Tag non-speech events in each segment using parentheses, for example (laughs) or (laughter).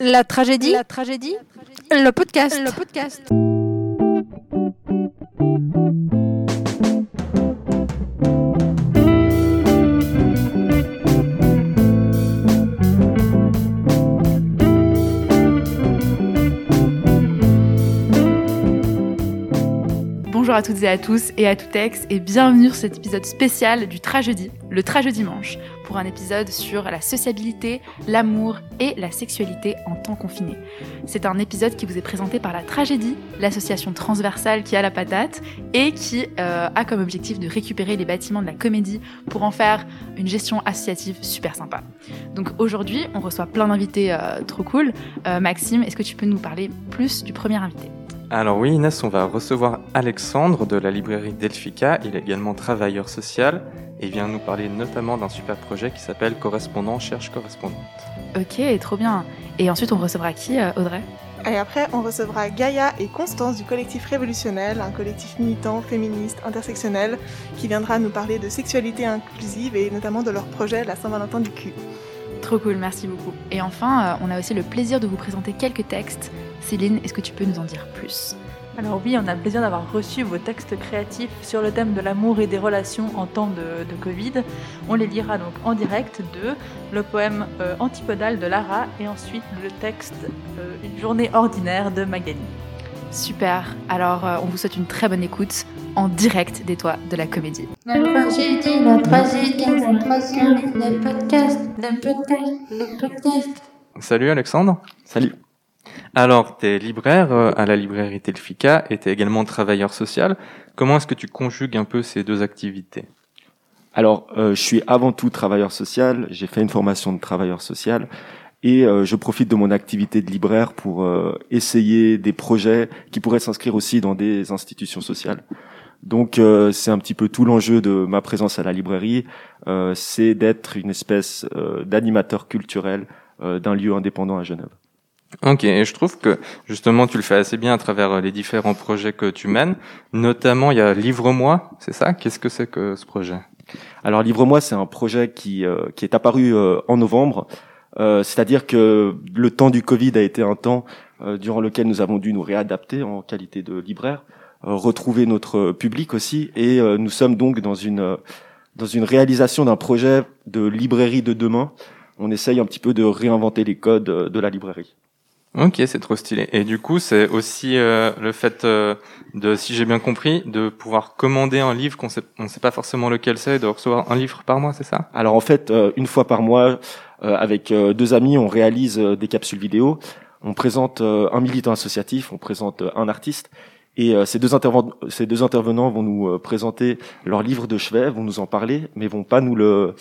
La tragédie. La tragédie. Le podcast. Le podcast. Bonjour à toutes et à tous et à tout ex et bienvenue sur cet épisode spécial du Tragédie, le Tragédimanche, pour un épisode sur la sociabilité, l'amour et la sexualité en temps confiné. C'est un épisode qui vous est présenté par la Tragédie, l'association transversale qui a la patate et qui euh, a comme objectif de récupérer les bâtiments de la comédie pour en faire une gestion associative super sympa. Donc aujourd'hui, on reçoit plein d'invités euh, trop cool. Euh, Maxime, est-ce que tu peux nous parler plus du premier invité? Alors oui, Inès, on va recevoir Alexandre de la librairie Delphica. Il est également travailleur social et il vient nous parler notamment d'un super projet qui s'appelle Correspondant cherche correspondante. Ok, trop bien. Et ensuite, on recevra qui, euh, Audrey? Et après, on recevra Gaïa et Constance du collectif Révolutionnel, un collectif militant, féministe, intersectionnel, qui viendra nous parler de sexualité inclusive et notamment de leur projet La Saint-Valentin du cul. Trop cool, merci beaucoup. Et enfin, euh, on a aussi le plaisir de vous présenter quelques textes Céline, est-ce que tu peux nous en dire plus? Alors oui, on a le plaisir d'avoir reçu vos textes créatifs sur le thème de l'amour et des relations en temps de, Covid. On les lira donc en direct de le poème euh, Antipodal de Lara et ensuite le texte euh, Une journée ordinaire de Magali. Super, alors euh, on vous souhaite une très bonne écoute en direct des toits de la comédie. La tragédie, la tragédie, la tragédie, le podcast, le podcast, le podcast. Salut Alexandre. Salut. Alors, tu es libraire euh, à la librairie Telfica et tu es également travailleur social. Comment est-ce que tu conjugues un peu ces deux activités? Alors, euh, je suis avant tout travailleur social. J'ai fait une formation de travailleur social et euh, je profite de mon activité de libraire pour essayer des projets qui pourraient s'inscrire aussi dans des institutions sociales. Donc c'est un petit peu tout l'enjeu de ma présence à la librairie, c'est d'être une espèce d'animateur culturel d'un lieu indépendant à Genève. Ok, et je trouve que justement tu le fais assez bien à travers euh, les différents projets que tu mènes. Notamment, il y a Livre-moi, c'est ça? Qu'est-ce que c'est que ce projet? Alors Livre-moi, c'est un projet qui, euh, qui est apparu euh, en novembre. C'est-à-dire que le temps du Covid a été un temps durant lequel nous avons dû nous réadapter en qualité de libraire, retrouver notre public aussi, et nous sommes donc dans une dans une réalisation d'un projet de librairie de demain. On essaye un petit peu de réinventer les codes de la librairie. Ok, c'est trop stylé. Et du coup, c'est aussi euh, le fait euh, de, si j'ai bien compris, de pouvoir commander un livre qu'on sait, on sait pas forcément lequel c'est, de recevoir un livre par mois, c'est ça? Alors en fait, euh, une fois par mois, avec deux amis, on réalise des capsules vidéo. On présente un militant associatif, on présente un artiste. Et ces, deux ces deux intervenants vont nous présenter leur livre de chevet, vont nous en parler, mais vont pas nous le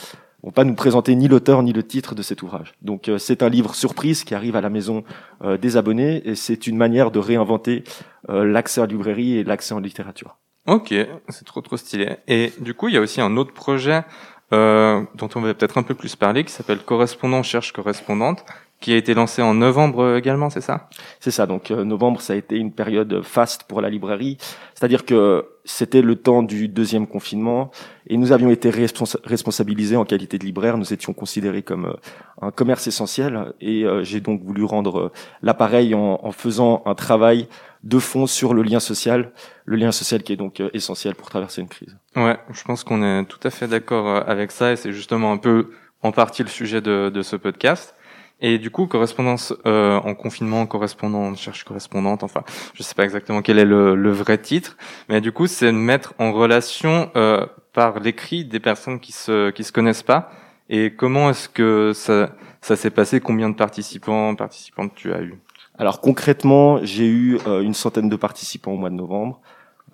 vont pas nous présenter ni l'auteur ni le titre de cet ouvrage. Donc euh, c'est un livre surprise qui arrive à la maison euh, des abonnés et c'est une manière de réinventer euh, l'accès à la librairie et l'accès en littérature. Ok, c'est trop trop stylé. Et du coup, il y a aussi un autre projet dont on va peut-être un peu plus parler qui s'appelle Correspondant cherche correspondante qui a été lancé en novembre également, c'est ça? C'est ça. Donc novembre, ça a été une période faste pour la librairie, c'est-à-dire que c'était le temps du deuxième confinement et nous avions été responsabilisés en qualité de libraire. Nous étions considérés comme euh, un commerce essentiel et euh, j'ai donc voulu rendre euh, l'appareil en, en, faisant un travail de fond sur le lien social, le lien social qui est donc essentiel pour traverser une crise. Ouais, je pense qu'on est tout à fait d'accord avec ça et c'est justement un peu en partie le sujet de, de ce podcast. Et du coup, correspondance euh, en confinement, correspondant, cherche correspondante, enfin, je sais pas exactement quel est le, le vrai titre, mais du coup, c'est mettre en relation euh, par l'écrit des personnes qui se qui se connaissent pas. Et comment est-ce que ça ça s'est passé? Combien de participants, participantes tu as eu? Alors concrètement, j'ai eu euh, une centaine de participants au mois de novembre.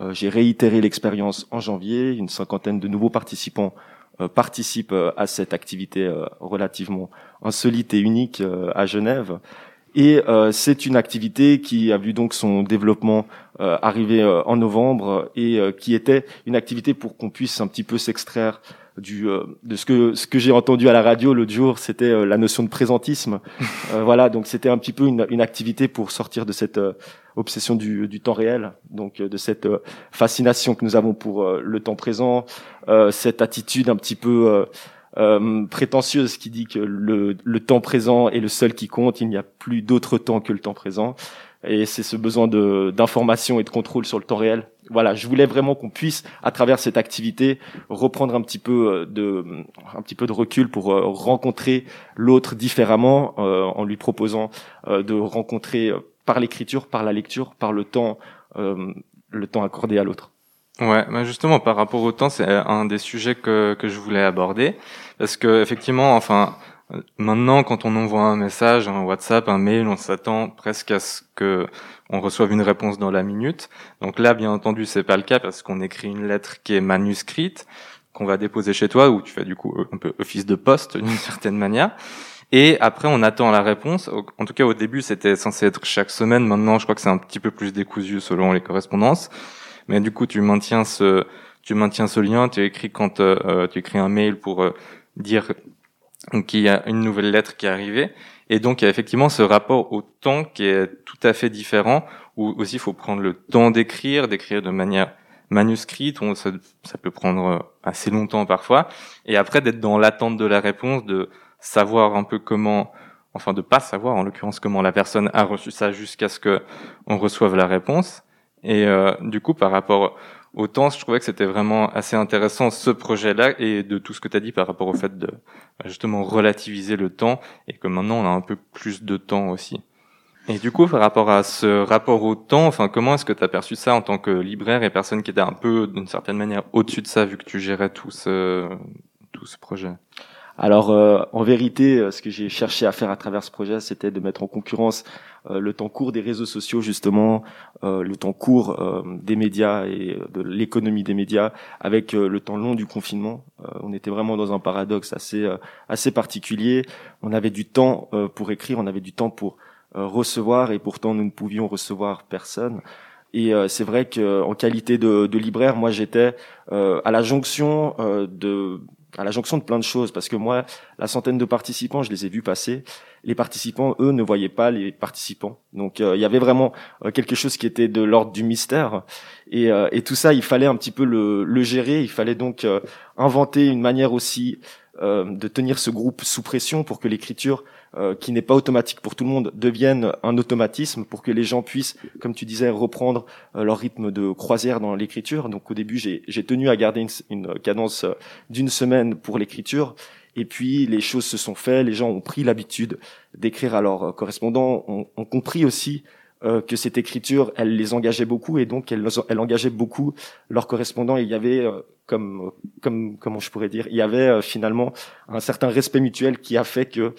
Euh, j'ai réitéré l'expérience en janvier, une cinquantaine de nouveaux participants euh, participent euh, à cette activité euh, relativement insolite et unique à Genève. Et c'est une activité qui a vu donc son développement arriver en novembre et qui était une activité pour qu'on puisse un petit peu s'extraire du de ce que ce que j'ai entendu à la radio l'autre jour, c'était la notion de présentisme. (laughs) voilà, donc c'était un petit peu une, une, activité pour sortir de cette obsession du, du, temps réel, donc de cette fascination que nous avons pour le temps présent, cette attitude un petit peu euh, prétentieuse qui dit que le, le temps présent est le seul qui compte, il n'y a plus d'autre temps que le temps présent. Et c'est ce besoin de d'information et de contrôle sur le temps réel. Voilà, je voulais vraiment qu'on puisse, à travers cette activité, reprendre un petit peu euh, de un petit peu de recul pour euh, rencontrer l'autre différemment, euh, en lui proposant de rencontrer par l'écriture, par la lecture, par le temps, le temps accordé à l'autre. Ouais, bah justement par rapport au temps, c'est un des sujets que que je voulais aborder parce que effectivement, enfin, maintenant quand on envoie un message, un WhatsApp, un mail, on s'attend presque à ce que on reçoive une réponse dans la minute. Donc là, bien entendu, c'est pas le cas parce qu'on écrit une lettre qui est manuscrite qu'on va déposer chez toi où tu fais du coup un peu office de poste (laughs) d'une certaine manière. Et après, on attend la réponse. En tout cas, au début, c'était censé être chaque semaine. Maintenant, je crois que c'est un petit peu plus décousu selon les correspondances. Mais du coup, tu maintiens ce, tu maintiens ce lien. Tu écris quand euh, euh, tu écris un mail pour euh, dire qu'il y a une nouvelle lettre qui est arrivée. Et donc, il y a effectivement ce rapport au temps qui est tout à fait différent, où aussi il faut prendre le temps d'écrire, d'écrire de manière manuscrite, ça, peut prendre assez longtemps parfois, et après d'être dans l'attente de la réponse, de savoir un peu comment, enfin de pas savoir en l'occurrence comment la personne a reçu ça jusqu'à ce que on reçoive la réponse. Et euh, du coup, par rapport au temps, je trouvais que c'était vraiment assez intéressant ce projet-là et de tout ce que tu as dit par rapport au fait de justement relativiser le temps et que maintenant on a un peu plus de temps aussi. Et du coup, par rapport à ce rapport au temps, enfin, comment est-ce que tu as perçu ça en tant que libraire et personne qui était un peu, d'une certaine manière, au-dessus de ça, vu que tu gérais tout ce, tout ce projet? Alors, euh, en vérité, euh, ce que j'ai cherché à faire à travers ce projet, c'était de mettre en concurrence euh, le temps court des réseaux sociaux, justement, le temps court des médias et de l'économie des médias, avec le temps long du confinement. on était vraiment dans un paradoxe assez assez particulier. On avait du temps pour écrire, on avait du temps pour recevoir, et pourtant nous ne pouvions recevoir personne. Et c'est vrai qu'en qualité de, de, libraire, moi j'étais à la jonction de à la jonction de plein de choses, parce que moi, la centaine de participants, je les ai vus passer. Les participants, eux, ne voyaient pas les participants. Donc, euh, il y avait vraiment euh, quelque chose qui était de l'ordre du mystère. Et, euh, et, tout ça, il fallait un petit peu le, le gérer. Il fallait donc inventer une manière aussi de tenir ce groupe sous pression pour que l'écriture euh, qui n'est pas automatique pour tout le monde, devienne un automatisme pour que les gens puissent, comme tu disais, reprendre euh, leur rythme de croisière dans l'écriture. Donc au début, j'ai tenu à garder une, cadence euh, d'une semaine pour l'écriture. Et puis les choses se sont faites, les gens ont pris l'habitude d'écrire à leurs correspondants, ont, ont compris aussi que cette écriture, elle les engageait beaucoup et donc elle, elle engageait beaucoup leurs correspondants. Et il y avait, comme, comme, comment je pourrais dire, il y avait finalement un certain respect mutuel qui a fait que euh,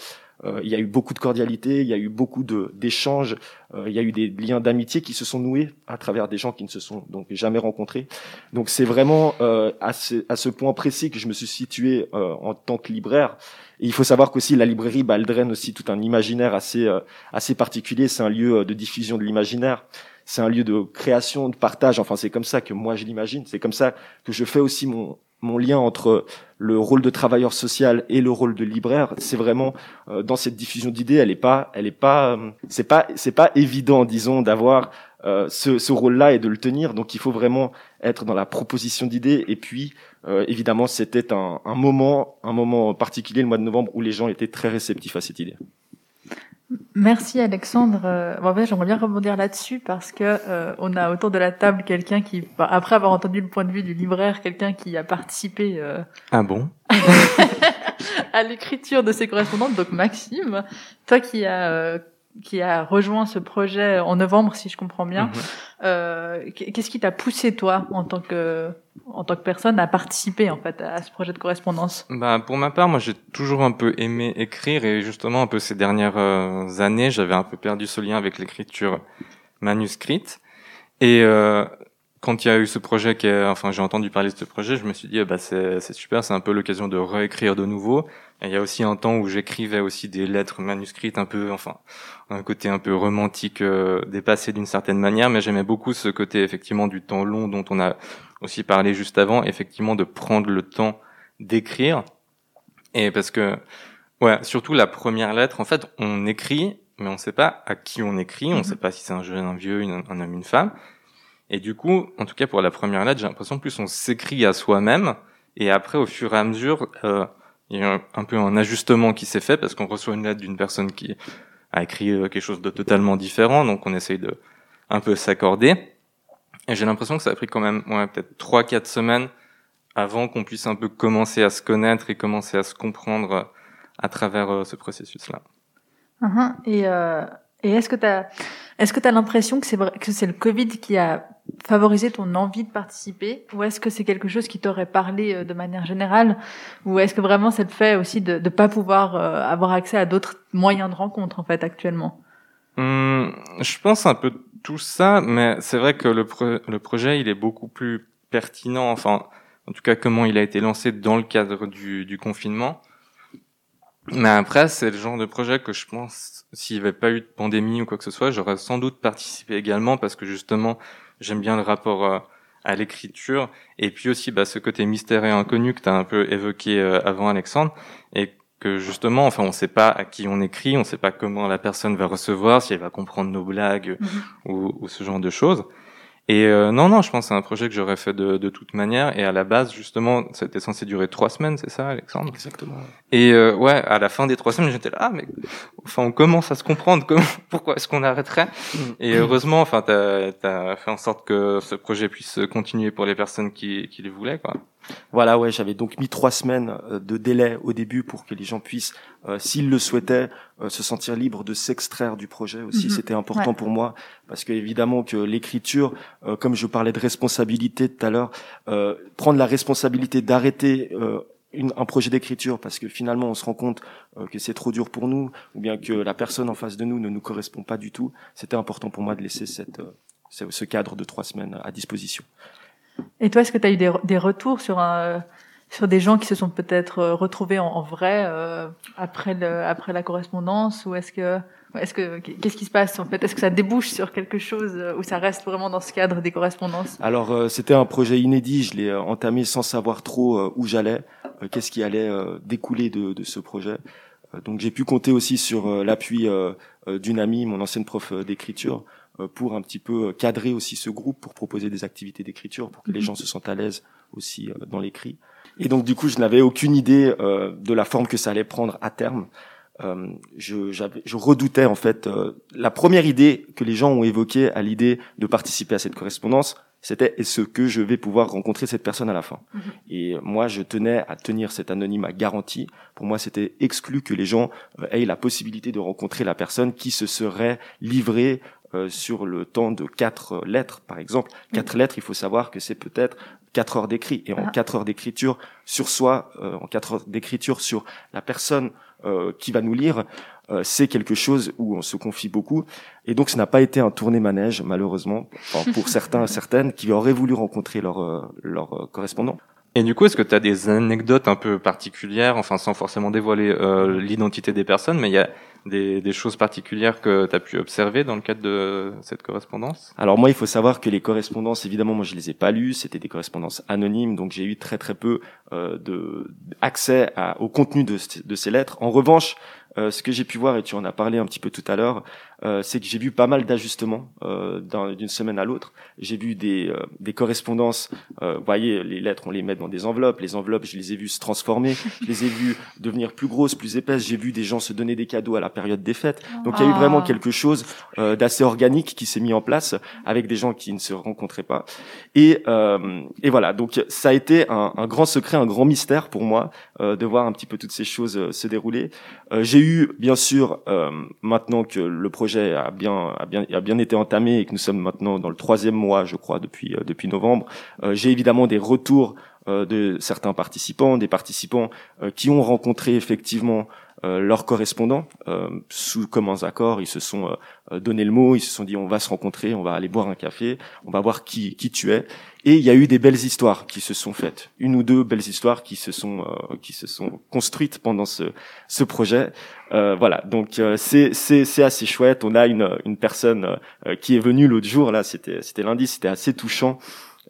il y a eu beaucoup de cordialité, il y a eu beaucoup d'échanges, euh, il y a eu des liens d'amitié qui se sont noués à travers des gens qui ne se sont donc jamais rencontrés. Donc c'est vraiment euh, à, ce, à ce point précis que je me suis situé en tant que libraire. Et il faut savoir qu'aussi la librairie, bah, elle draine aussi tout un imaginaire assez assez particulier. C'est un lieu de diffusion de l'imaginaire c'est un lieu de création, de partage. Enfin, c'est comme ça que moi je l'imagine. C'est comme ça que je fais aussi mon, mon lien entre le rôle de travailleur social et le rôle de libraire, c'est vraiment euh, dans cette diffusion d'idées, elle est pas, elle est pas, euh, c'est pas, c'est pas évident, disons, d'avoir euh, ce, ce rôle-là et de le tenir. Donc, il faut vraiment être dans la proposition d'idées. Et puis, évidemment, c'était un, un moment, un moment particulier, le mois de novembre, où les gens étaient très réceptifs à cette idée. Merci Alexandre. Euh, en fait, j'aimerais bien rebondir là-dessus parce que euh, on a autour de la table quelqu'un qui, bah, après avoir entendu le point de vue du libraire, quelqu'un qui a participé. Euh, ah bon? (laughs) À l'écriture de ses correspondantes, donc Maxime, toi qui as qui a rejoint ce projet en novembre, si je comprends bien. Mhm. Euh, Qu'est-ce qui t'a poussé toi, en tant que en tant que personne, à participer en fait à ce projet de correspondance? Bah pour ma part, moi j'ai toujours un peu aimé écrire et justement un peu ces dernières euh, années, j'avais un peu perdu ce lien avec l'écriture manuscrite. Et euh, quand il y a eu ce projet, qui est, enfin j'ai entendu parler de ce projet, je me suis dit bah c'est super, c'est un peu l'occasion de réécrire de nouveau il y a aussi un temps où j'écrivais aussi des lettres manuscrites un peu, enfin, un côté un peu romantique, euh, dépassé d'une certaine manière, mais j'aimais beaucoup ce côté effectivement du temps long dont on a aussi parlé juste avant, effectivement de prendre le temps d'écrire. Et parce que, ouais, surtout la première lettre, en fait, on écrit, mais on ne sait pas à qui on écrit, on ne sait mhm. pas si c'est un jeune, un vieux, un homme, une femme. Et du coup, en tout cas pour la première lettre, j'ai l'impression plus on s'écrit à soi-même, et après, au fur et à mesure, euh, il y a un, peu un ajustement qui s'est fait parce qu'on reçoit une lettre d'une personne qui a écrit euh, quelque chose de totalement différent, donc on essaye de un peu s'accorder. Et j'ai l'impression que ça a pris quand même ouais, peut-être trois quatre semaines avant qu'on puisse un peu commencer à se connaître et commencer à se comprendre euh, à travers ce processus-là. Mhm. Et, et est-ce que tu as, est-ce que tu as l'impression que c'est que c'est le Covid qui a favorisé ton envie de participer? Ou est-ce que c'est quelque chose qui t'aurait parlé euh, de manière générale? Ou est-ce que vraiment c'est le fait aussi de ne pas pouvoir euh, avoir accès à d'autres moyens de rencontre en fait actuellement? Hum, je pense un peu tout ça, mais c'est vrai que le, pro- le projet, il est beaucoup plus pertinent, enfin, en tout cas, comment il a été lancé dans le cadre du, du confinement. Mais après, c'est le genre de projet que je pense, s'il n'y avait pas eu de pandémie ou quoi que ce soit, j'aurais sans doute participé également parce que justement, j'aime bien le rapport euh, à l'écriture et puis aussi bah, ce côté mystère et inconnu que tu as un peu évoqué euh, avant, Alexandre, et que justement, enfin, on ne sait pas à qui on écrit, on ne sait pas comment la personne va recevoir, si elle va comprendre nos blagues ou, ou ce genre de choses. Et euh, non, non, je pense que c'est un projet que j'aurais fait de, de toute manière. Et à la base, justement, c'était censé durer trois semaines, c'est ça, Alexandre? Exactement. Et euh, ouais, à la fin des trois semaines, j'étais là, ah, mais enfin, on commence à se comprendre. Comment, (laughs) pourquoi est-ce qu'on arrêterait? Et heureusement, enfin, t'as as fait en sorte que ce projet puisse continuer pour les personnes qui, qui le voulaient, quoi. Voilà, ouais, j'avais donc mis trois semaines euh, de délai au début pour que les gens puissent, euh, s'ils le souhaitaient, euh, se sentir libres de s'extraire du projet aussi. Mhm. C'était important Ouais. pour moi parce que évidemment que l'écriture, euh, comme je parlais de responsabilité tout à l'heure, euh, prendre la responsabilité d'arrêter euh, une- un projet d'écriture parce que finalement on se rend compte euh, que c'est trop dur pour nous ou bien que la personne en face de nous ne nous correspond pas du tout. C'était important pour moi de laisser cette, euh, ce ce cadre de trois semaines à disposition. Et toi, est-ce que tu as eu des, des retours sur un, sur des gens qui se sont peut-être euh, retrouvés en, en vrai euh, après le, après la correspondance ou est-ce que est-ce que qu'est-ce qui se passe en fait? Est-ce que ça débouche sur quelque chose euh, ou ça reste vraiment dans ce cadre des correspondances? Alors euh, c'était un projet inédit, je l'ai euh, entamé sans savoir trop euh, où j'allais, qu'est-ce qui allait découler de, de ce projet. Donc j'ai pu compter aussi sur l'appui d'une amie, mon ancienne prof d'écriture, pour un petit peu cadrer aussi ce groupe, pour proposer des activités d'écriture, pour que les Mhm. gens se sentent à l'aise aussi dans l'écrit. Et donc du coup je n'avais aucune idée euh, de la forme que ça allait prendre à terme. Euh, je, je redoutais en fait euh, la première idée que les gens ont évoquée à l'idée de participer à cette correspondance, c'était est-ce que je vais pouvoir rencontrer cette personne à la fin? Mhm. Et moi, je tenais à tenir cet anonymat garanti. Pour moi, c'était exclu que les gens euh, aient la possibilité de rencontrer la personne qui se serait livrée euh, sur le temps de quatre lettres, par exemple. Quatre lettres, il faut savoir que c'est peut-être quatre heures d'écrit. Et en Ah. quatre heures d'écriture sur soi, euh, en quatre heures d'écriture sur la personne euh, qui va nous lire, euh, c'est quelque chose où on se confie beaucoup. Et donc, ce n'a pas été un tourné manège, malheureusement, enfin, pour (laughs) certains, certaines qui auraient voulu rencontrer leur, euh, leur euh, correspondant. Et du coup, est-ce que tu as des anecdotes un peu particulières, enfin sans forcément dévoiler euh, l'identité des personnes, mais il y a des, des choses particulières que tu as pu observer dans le cadre de cette correspondance? Alors moi, il faut savoir que les correspondances, évidemment, moi je les ai pas lues, c'était des correspondances anonymes, donc j'ai eu très très peu euh, de accès à- au contenu de, de ces lettres. En revanche, euh, ce que j'ai pu voir, et tu en as parlé un petit peu tout à l'heure, euh, c'est que j'ai vu pas mal d'ajustements euh, d'un- d'une semaine à l'autre. J'ai vu des, euh, des correspondances, euh, vous voyez, les lettres, on les met dans des enveloppes, les enveloppes, je les ai vues se transformer, je les ai vues (laughs) devenir plus grosses, plus épaisses, j'ai vu des gens se donner des cadeaux à la période des fêtes. Donc il y a eu Ah. vraiment quelque chose euh, d'assez organique qui s'est mis en place avec des gens qui ne se rencontraient pas. Et, euh, et voilà, donc ça a été un, un grand secret, un grand mystère pour moi euh, de voir un petit peu toutes ces choses se dérouler. Euh, J'ai eu, bien sûr, euh, maintenant que le projet a bien, a bien, a bien été entamé et que nous sommes maintenant dans le troisième mois, je crois, depuis, euh, depuis novembre, euh, j'ai évidemment des retours euh, de certains participants, des participants qui ont rencontré effectivement leurs correspondants euh, sous communs accords. Ils se sont euh, euh, donné le mot, ils se sont dit on va se rencontrer, on va aller boire un café, on va voir qui, qui tu es. Et il y a eu des belles histoires qui se sont faites, une ou deux belles histoires qui se sont euh, qui se sont construites pendant ce ce projet. Euh, voilà, donc euh, c'est c'est c'est assez chouette. On a une une personne euh, qui est venue l'autre jour là, c'était c'était lundi, c'était assez touchant.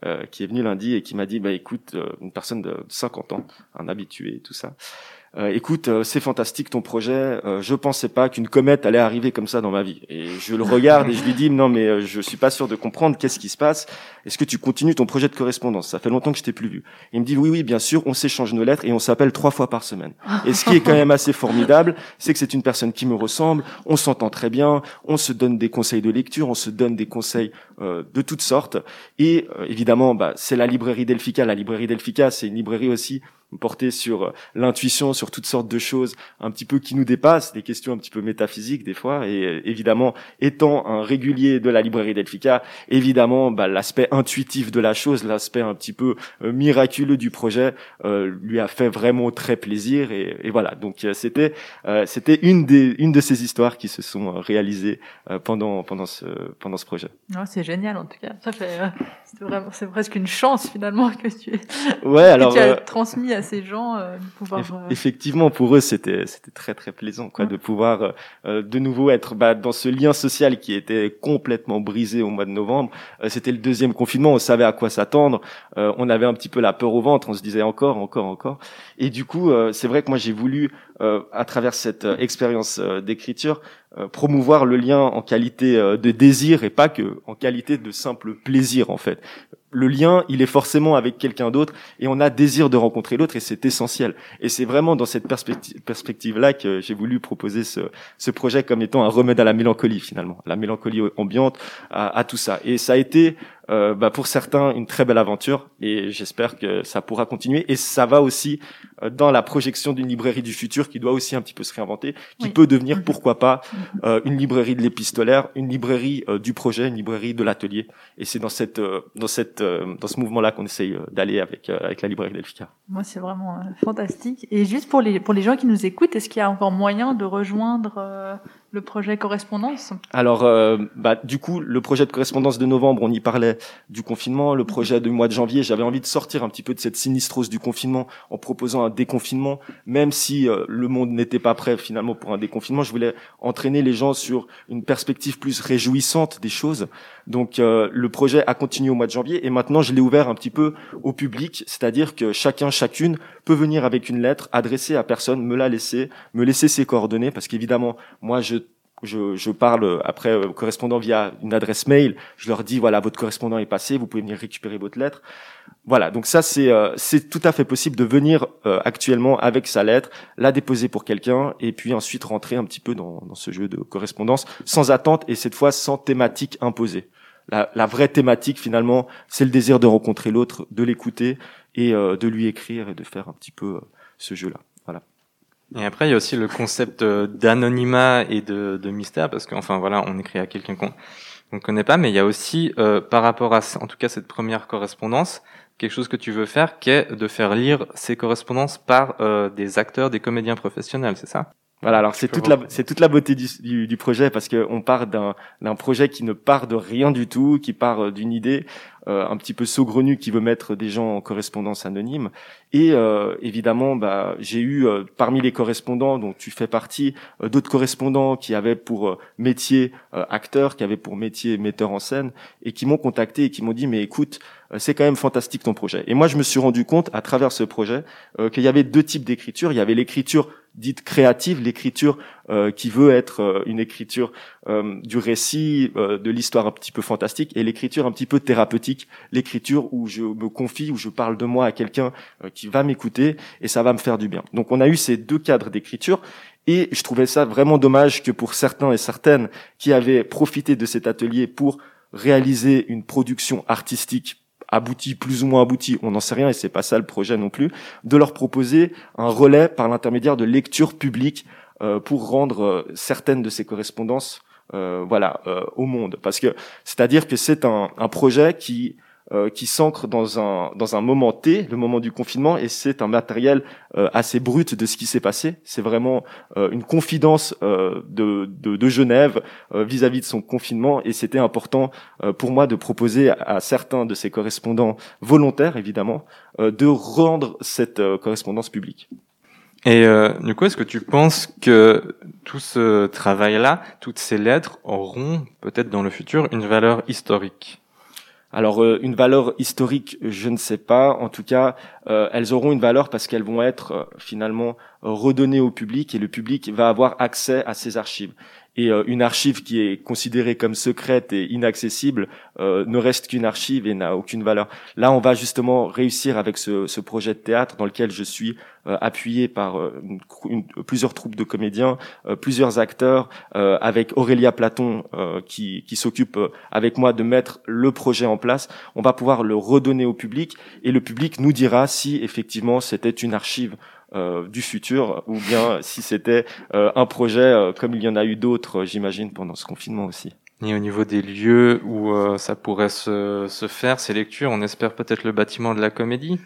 euh, qui est venue lundi et qui m'a dit bah écoute euh, une personne de 50 ans un habitué tout ça euh, écoute, euh, c'est fantastique ton projet. Euh, je pensais pas qu'une comète allait arriver comme ça dans ma vie. Et je le regarde et je lui dis non mais euh, je suis pas sûr de comprendre qu'est-ce qui se passe. Est-ce que tu continues ton projet de correspondance? Ça fait longtemps que je t'ai plus vu. Il me dit oui oui bien sûr, on s'échange nos lettres et on s'appelle trois fois par semaine. Et ce qui est quand même assez formidable, c'est que c'est une personne qui me ressemble. On s'entend très bien. On se donne des conseils de lecture, on se donne des conseils euh, de toutes sortes. Et euh, évidemment, bah, c'est la librairie Delphica. La librairie Delphica, c'est une librairie aussi portée sur euh, l'intuition, sur toutes sortes de choses un petit peu qui nous dépassent, des questions un petit peu métaphysiques des fois. Et euh, évidemment, étant un régulier de la librairie Delphica, évidemment, bah, l'aspect intuitif de la chose, l'aspect un petit peu euh, miraculeux du projet, euh, lui a fait vraiment très plaisir. Et, voilà, donc euh, c'était euh, c'était une des une de ces histoires qui se sont euh, réalisées euh, pendant pendant ce pendant ce projet. Ouais, c'est génial en tout cas. Ça fait, euh, c'est vraiment, c'est presque une chance finalement que tu, Ouais, que alors tu as euh, transmis à ces gens euh, de pouvoir. Eff- euh, Effectivement, pour eux, c'était c'était très très plaisant, quoi, de pouvoir euh, euh, de nouveau être bah, dans ce lien social qui était complètement brisé au mois de novembre. Euh, c'était le deuxième confinement, on savait à quoi s'attendre, Euh, on avait un petit peu la peur au ventre, on se disait encore, encore, encore. Et du coup, euh, c'est vrai que moi j'ai voulu, euh, à travers cette expérience d'écriture, promouvoir le lien en qualité euh, de désir et pas que en qualité de simple plaisir en fait. Le lien, il est forcément avec quelqu'un d'autre et on a désir de rencontrer l'autre et c'est essentiel. Et c'est vraiment dans cette perspective, perspective-là que j'ai voulu proposer ce, ce projet comme étant un remède à la mélancolie finalement, la mélancolie ambiante, à, à tout ça. Et ça a été euh, bah, pour certains une très belle aventure et j'espère que ça pourra continuer. Et ça va aussi euh, dans la projection d'une librairie du futur qui doit aussi un petit peu se réinventer, qui Oui. peut devenir Mhm. pourquoi pas euh, une librairie de l'épistolaire, une librairie euh, du projet, une librairie de l'atelier. Et c'est dans cette dans cette dans ce mouvement-là qu'on essaye d'aller avec avec la librairie Delphica. Moi, c'est vraiment fantastique. Et juste pour les, pour les gens qui nous écoutent, est-ce qu'il y a encore moyen de rejoindre euh, le projet Correspondance Alors, euh, bah, du coup, le projet de correspondance de novembre, on y parlait du confinement. Le projet du mois de janvier, j'avais envie de sortir un petit peu de cette sinistrose du confinement en proposant un déconfinement, même si euh, le monde n'était pas prêt finalement pour un déconfinement. Je voulais entraîner les gens sur une perspective plus réjouissante des choses. Donc, euh, le projet a continué au mois de janvier et maintenant, je l'ai ouvert un petit peu au public, c'est-à-dire que chacun, chacune peut venir avec une lettre adressée à personne, me la laisser, me laisser ses coordonnées, parce qu'évidemment, moi, je je, je parle après euh, aux correspondants via une adresse mail. Je leur dis voilà votre correspondant est passé, vous pouvez venir récupérer votre lettre. Voilà donc ça c'est euh, c'est tout à fait possible de venir euh, actuellement avec sa lettre, la déposer pour quelqu'un et puis ensuite rentrer un petit peu dans, dans ce jeu de correspondance sans attente et cette fois sans thématique imposée. La, la vraie thématique finalement c'est le désir de rencontrer l'autre, de l'écouter et euh, de lui écrire et de faire un petit peu euh, ce jeu là. Voilà. Et après, il y a aussi le concept euh, d'anonymat et de, de mystère, parce qu'enfin, voilà, on écrit à quelqu'un qu'on ne connaît pas, mais il y a aussi, euh, par rapport à, en tout cas, cette première correspondance, quelque chose que tu veux faire, qui est de faire lire ces correspondances par euh, des acteurs, des comédiens professionnels, c'est ça? Voilà, alors c'est toute la c'est toute la beauté du, du, du projet parce que on part d'un d'un projet qui ne part de rien du tout, qui part euh, d'une idée euh, un petit peu saugrenue qui veut mettre des gens en correspondance anonyme. Et euh, évidemment bah j'ai eu euh, parmi les correspondants dont tu fais partie euh, d'autres correspondants qui avaient pour euh, métier euh, acteur, qui avaient pour métier metteur en scène et qui m'ont contacté et qui m'ont dit mais écoute c'est quand même fantastique ton projet. Et moi je me suis rendu compte à travers ce projet euh, qu'il y avait deux types d'écriture, il y avait l'écriture dite créative, l'écriture euh, qui veut être euh, une écriture euh, du récit, euh, de l'histoire un petit peu fantastique, et l'écriture un petit peu thérapeutique, l'écriture où je me confie, où je parle de moi à quelqu'un euh, qui va m'écouter, et ça va me faire du bien. Donc on a eu ces deux cadres d'écriture, et je trouvais ça vraiment dommage que pour certains et certaines qui avaient profité de cet atelier pour réaliser une production artistique aboutie, plus ou moins aboutie, on n'en sait rien et c'est pas ça le projet non plus, de leur proposer un relais par l'intermédiaire de lecture publique euh, pour rendre euh, certaines de ces correspondances euh, voilà euh, au monde. Parce que c'est-à-dire que c'est un, un projet qui euh, qui s'ancre dans un dans un moment T, le moment du confinement, et c'est un matériel euh, assez brut de ce qui s'est passé. C'est vraiment euh, une confidence euh, de, de de Genève euh, vis-à-vis de son confinement, et c'était important pour moi de proposer à, à certains de ces correspondants volontaires, évidemment, de rendre cette correspondance publique. Et du coup, est-ce que tu penses que tout ce travail-là, toutes ces lettres auront peut-être dans le futur une valeur historique? Alors euh, une valeur historique, je ne sais pas. En tout cas, euh, elles auront une valeur parce qu'elles vont être euh, finalement redonnées au public et le public va avoir accès à ces archives. Et une archive qui est considérée comme secrète et inaccessible ne reste qu'une archive et n'a aucune valeur. Là, on va justement réussir avec ce, ce projet de théâtre dans lequel je suis euh, appuyé par euh, une, plusieurs troupes de comédiens, euh, plusieurs acteurs, avec Aurélia Platon qui, qui s'occupe avec moi de mettre le projet en place. On va pouvoir le redonner au public et le public nous dira si effectivement c'était une archive euh, du futur ou bien (laughs) si c'était euh, un projet comme il y en a eu d'autres, j'imagine, pendant ce confinement aussi. Et au niveau des lieux où ça pourrait se, se faire, ces lectures, on espère peut-être le bâtiment de la comédie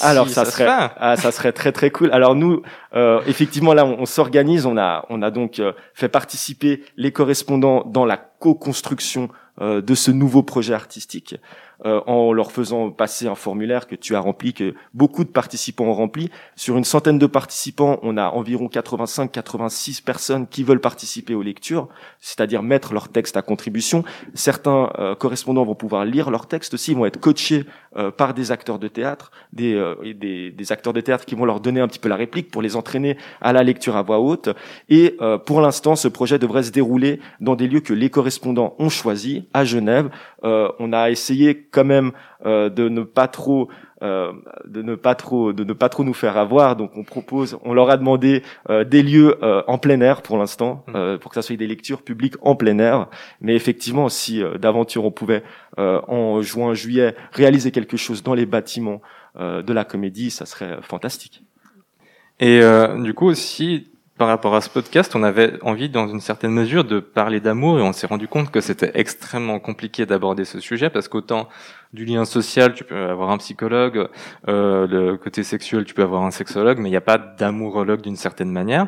alors ça, serait, (laughs) ah, ça serait très très cool. Alors nous, euh, effectivement là, on, s'organise. On a, on a donc euh, fait participer les correspondants dans la co-construction euh, de ce nouveau projet artistique. Euh, en leur faisant passer un formulaire que tu as rempli, que beaucoup de participants ont rempli. Sur une centaine de participants, on a environ 85-86 personnes qui veulent participer aux lectures, c'est-à-dire mettre leur texte à contribution. Certains euh, correspondants vont pouvoir lire leur texte aussi, vont être coachés euh, par des acteurs de théâtre, des, des, des, acteurs de théâtre qui vont leur donner un petit peu la réplique pour les entraîner à la lecture à voix haute. Et pour l'instant, ce projet devrait se dérouler dans des lieux que les correspondants ont choisis, à Genève. on a essayé quand même euh, de ne pas trop euh, de ne pas trop de ne pas trop nous faire avoir. Donc on propose on leur a demandé euh, des lieux en plein air pour l'instant mmh. pour que ça soit des lectures publiques en plein air. Mais effectivement si d'aventure on pouvait en juin juillet réaliser quelque chose dans les bâtiments de la comédie ça serait fantastique. Et du coup aussi par rapport à ce podcast, on avait envie, dans une certaine mesure, de parler d'amour et on s'est rendu compte que c'était extrêmement compliqué d'aborder ce sujet parce qu'autant du lien social, tu peux avoir un psychologue, euh, le côté sexuel, tu peux avoir un sexologue, mais il n'y a pas d'amourologue d'une certaine manière.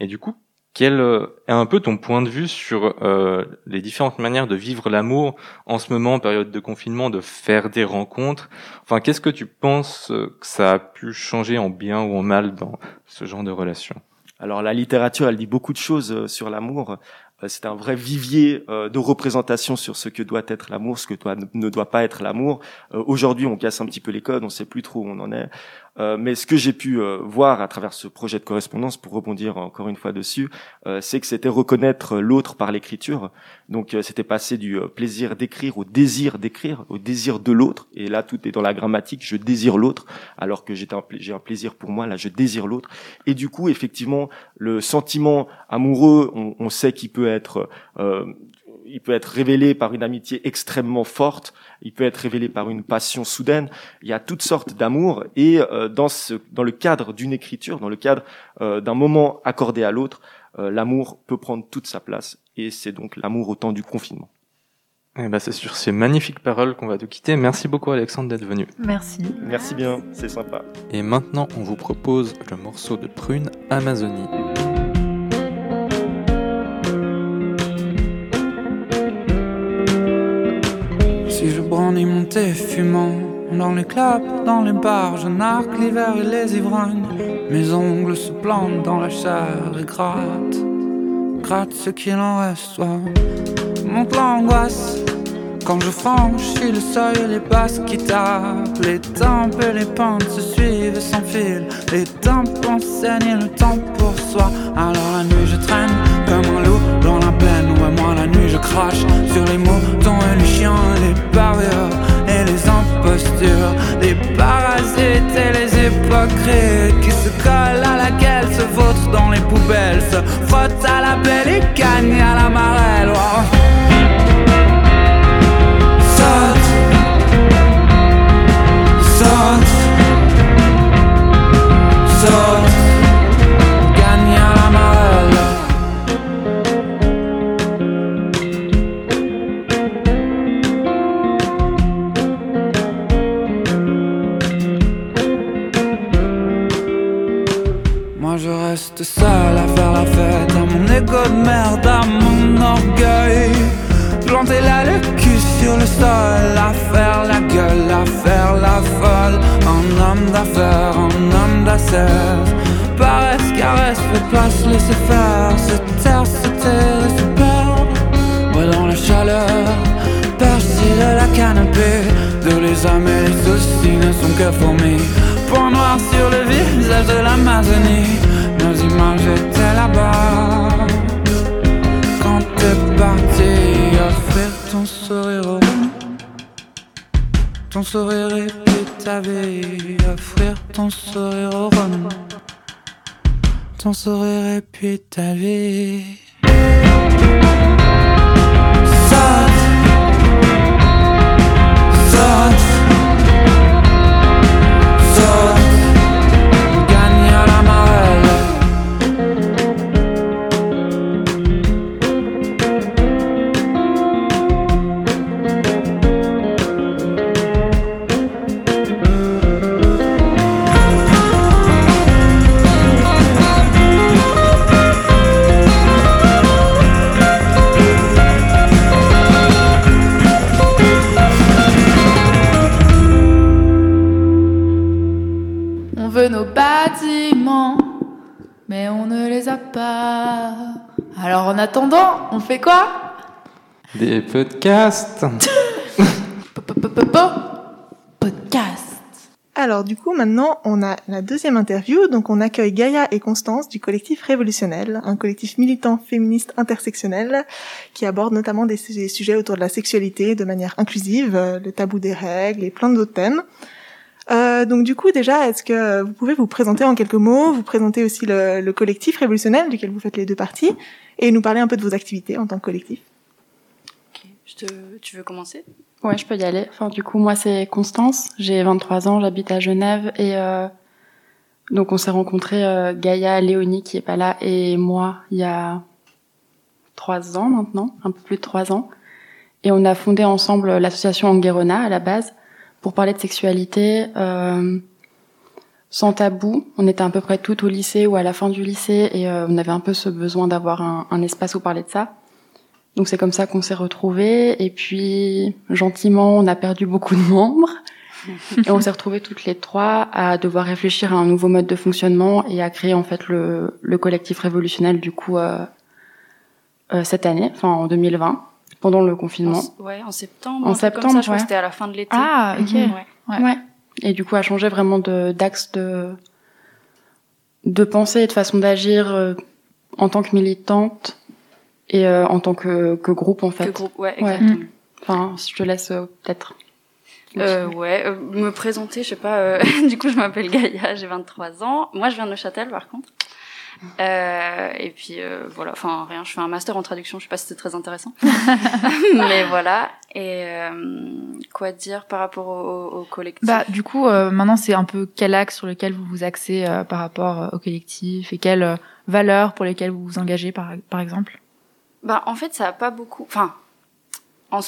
Et du coup, quel euh, est un peu ton point de vue sur euh, les différentes manières de vivre l'amour en ce moment, en période de confinement, de faire des rencontres Enfin, qu'est-ce que tu penses que ça a pu changer en bien ou en mal dans ce genre de relation? Alors la littérature, elle dit beaucoup de choses euh, sur l'amour. Euh, c'est un vrai vivier euh, de représentation sur ce que doit être l'amour, ce que ne doit pas être l'amour. Aujourd'hui, on casse un petit peu les codes, on sait plus trop où on en est. Euh, mais ce que j'ai pu euh, voir à travers ce projet de correspondance, pour rebondir encore une fois dessus, euh, c'est que c'était reconnaître l'autre par l'écriture. Donc c'était passer du plaisir d'écrire au désir d'écrire, au désir de l'autre. Et là, tout est dans la grammatique. Je désire l'autre, alors que j'ai un, un plaisir pour moi. Là, je désire l'autre. Et du coup, effectivement, le sentiment amoureux, on, on sait qu'il peut être il peut être révélé par une amitié extrêmement forte, il peut être révélé par une passion soudaine. Il y a toutes sortes d'amour et euh, dans ce, dans le cadre d'une écriture, dans le cadre euh, d'un moment accordé à l'autre, euh, l'amour peut prendre toute sa place et c'est donc l'amour au temps du confinement. Eh ben c'est sur ces magnifiques paroles qu'on va te quitter. Merci beaucoup Alexandre d'être venu. Merci. Merci bien, c'est sympa. Et maintenant, on vous propose le morceau de prune Amazonie. Brandis mon thé fumant. Dans les clubs, dans les bars, je narque l'hiver et les ivrognes. Mes ongles se plantent dans la chair et grattent, gratte ce qu'il en reste. Soit monte l'angoisse quand je franchis le seuil les basses qui tapent. Les tempes et les pentes se suivent sans fil. Les tempes enseignent le temps pour soi. Alors la nuit je traîne comme un loup crache sur les moutons et les chiens, les barrières et les impostures, les parasites et les hypocrites qui se collent à laquelle se vautrent dans les poubelles, se frottent à la belle et gagnent à la marelle. Seul à faire la fête à mon égo de merde, à mon orgueil. Planter la le cul sur le sol, à faire la gueule, à faire la folle. Un homme d'affaires, un homme d'assaise. Paresse, caresse, fait place, laisser faire. Se taire, se taire, se perdre. Ouais, dans la chaleur, perche de la canapé. De les âmes et les soucis ne sont que fourmis. Point noir sur le visage de l'Amazonie. Étaient là-bas. Quand t'es parti, offrir ton sourire au ton sourire et puis ta vie, offrir ton sourire au rhum. Ton sourire et puis ta vie. Saute, saute, Alors en attendant, on fait quoi? Des podcasts. (laughs) Podcast. Alors du coup maintenant on a la deuxième interview, donc on accueille Gaïa et Constance du collectif Révolutionnel, un collectif militant féministe intersectionnel qui aborde notamment des, des sujets autour de la sexualité de manière inclusive, euh, le tabou des règles et plein d'autres thèmes. Euh, donc du coup déjà, est-ce que vous pouvez vous présenter en quelques mots, vous présenter aussi le, le collectif Révolutionnel duquel vous faites les deux parties et nous parler un peu de vos activités en tant que collectif. Je te... Tu veux commencer? Ouais, je peux y aller. Enfin, du coup, moi, c'est Constance. J'ai 23 ans, j'habite à Genève et euh, donc on s'est rencontrés, euh, Gaïa, Léonie qui est pas là et moi il y a trois ans maintenant, un peu plus de trois ans, et on a fondé ensemble l'association Anguerona à la base pour parler de sexualité euh, sans tabou. On était à peu près toutes au lycée ou à la fin du lycée et euh, on avait un peu ce besoin d'avoir un, espace où parler de ça. Donc c'est comme ça qu'on s'est retrouvés et puis gentiment on a perdu beaucoup de membres et on s'est retrouvés toutes les trois à devoir réfléchir à un nouveau mode de fonctionnement et à créer en fait le, le collectif révolutionnel du coup euh, euh, cette année, enfin en 2020 pendant le en, confinement. s- Ouais, en septembre. En truc comme septembre, ça, je crois ouais. que c'était à la fin de l'été. Ah, ok. Mhm. Ouais. Et du coup, a changé vraiment de d'axe de de pensée et de façon d'agir euh, en tant que militante et euh, en tant que, que groupe en fait. Que groupe, ouais, Ouais. exactement. Enfin, je te laisse euh, peut-être. Euh, ouais, euh, me présenter, je sais pas. euh, (laughs) du coup, je m'appelle Gaïa, j'ai 23 ans. Moi, je viens de Neuchâtel, par contre. Euh, et puis euh, voilà, enfin rien, je fais un master en traduction, je sais pas si c'est très intéressant. (laughs) (laughs) Mais voilà. Et euh, quoi dire par rapport au, au collectif? Bah, du coup, euh, maintenant, c'est un peu quel axe sur lequel vous vous axez euh, par rapport au collectif et quelles valeurs pour lesquelles vous vous engagez, par, par exemple? Bah, en fait, ça a pas beaucoup. Enfin, en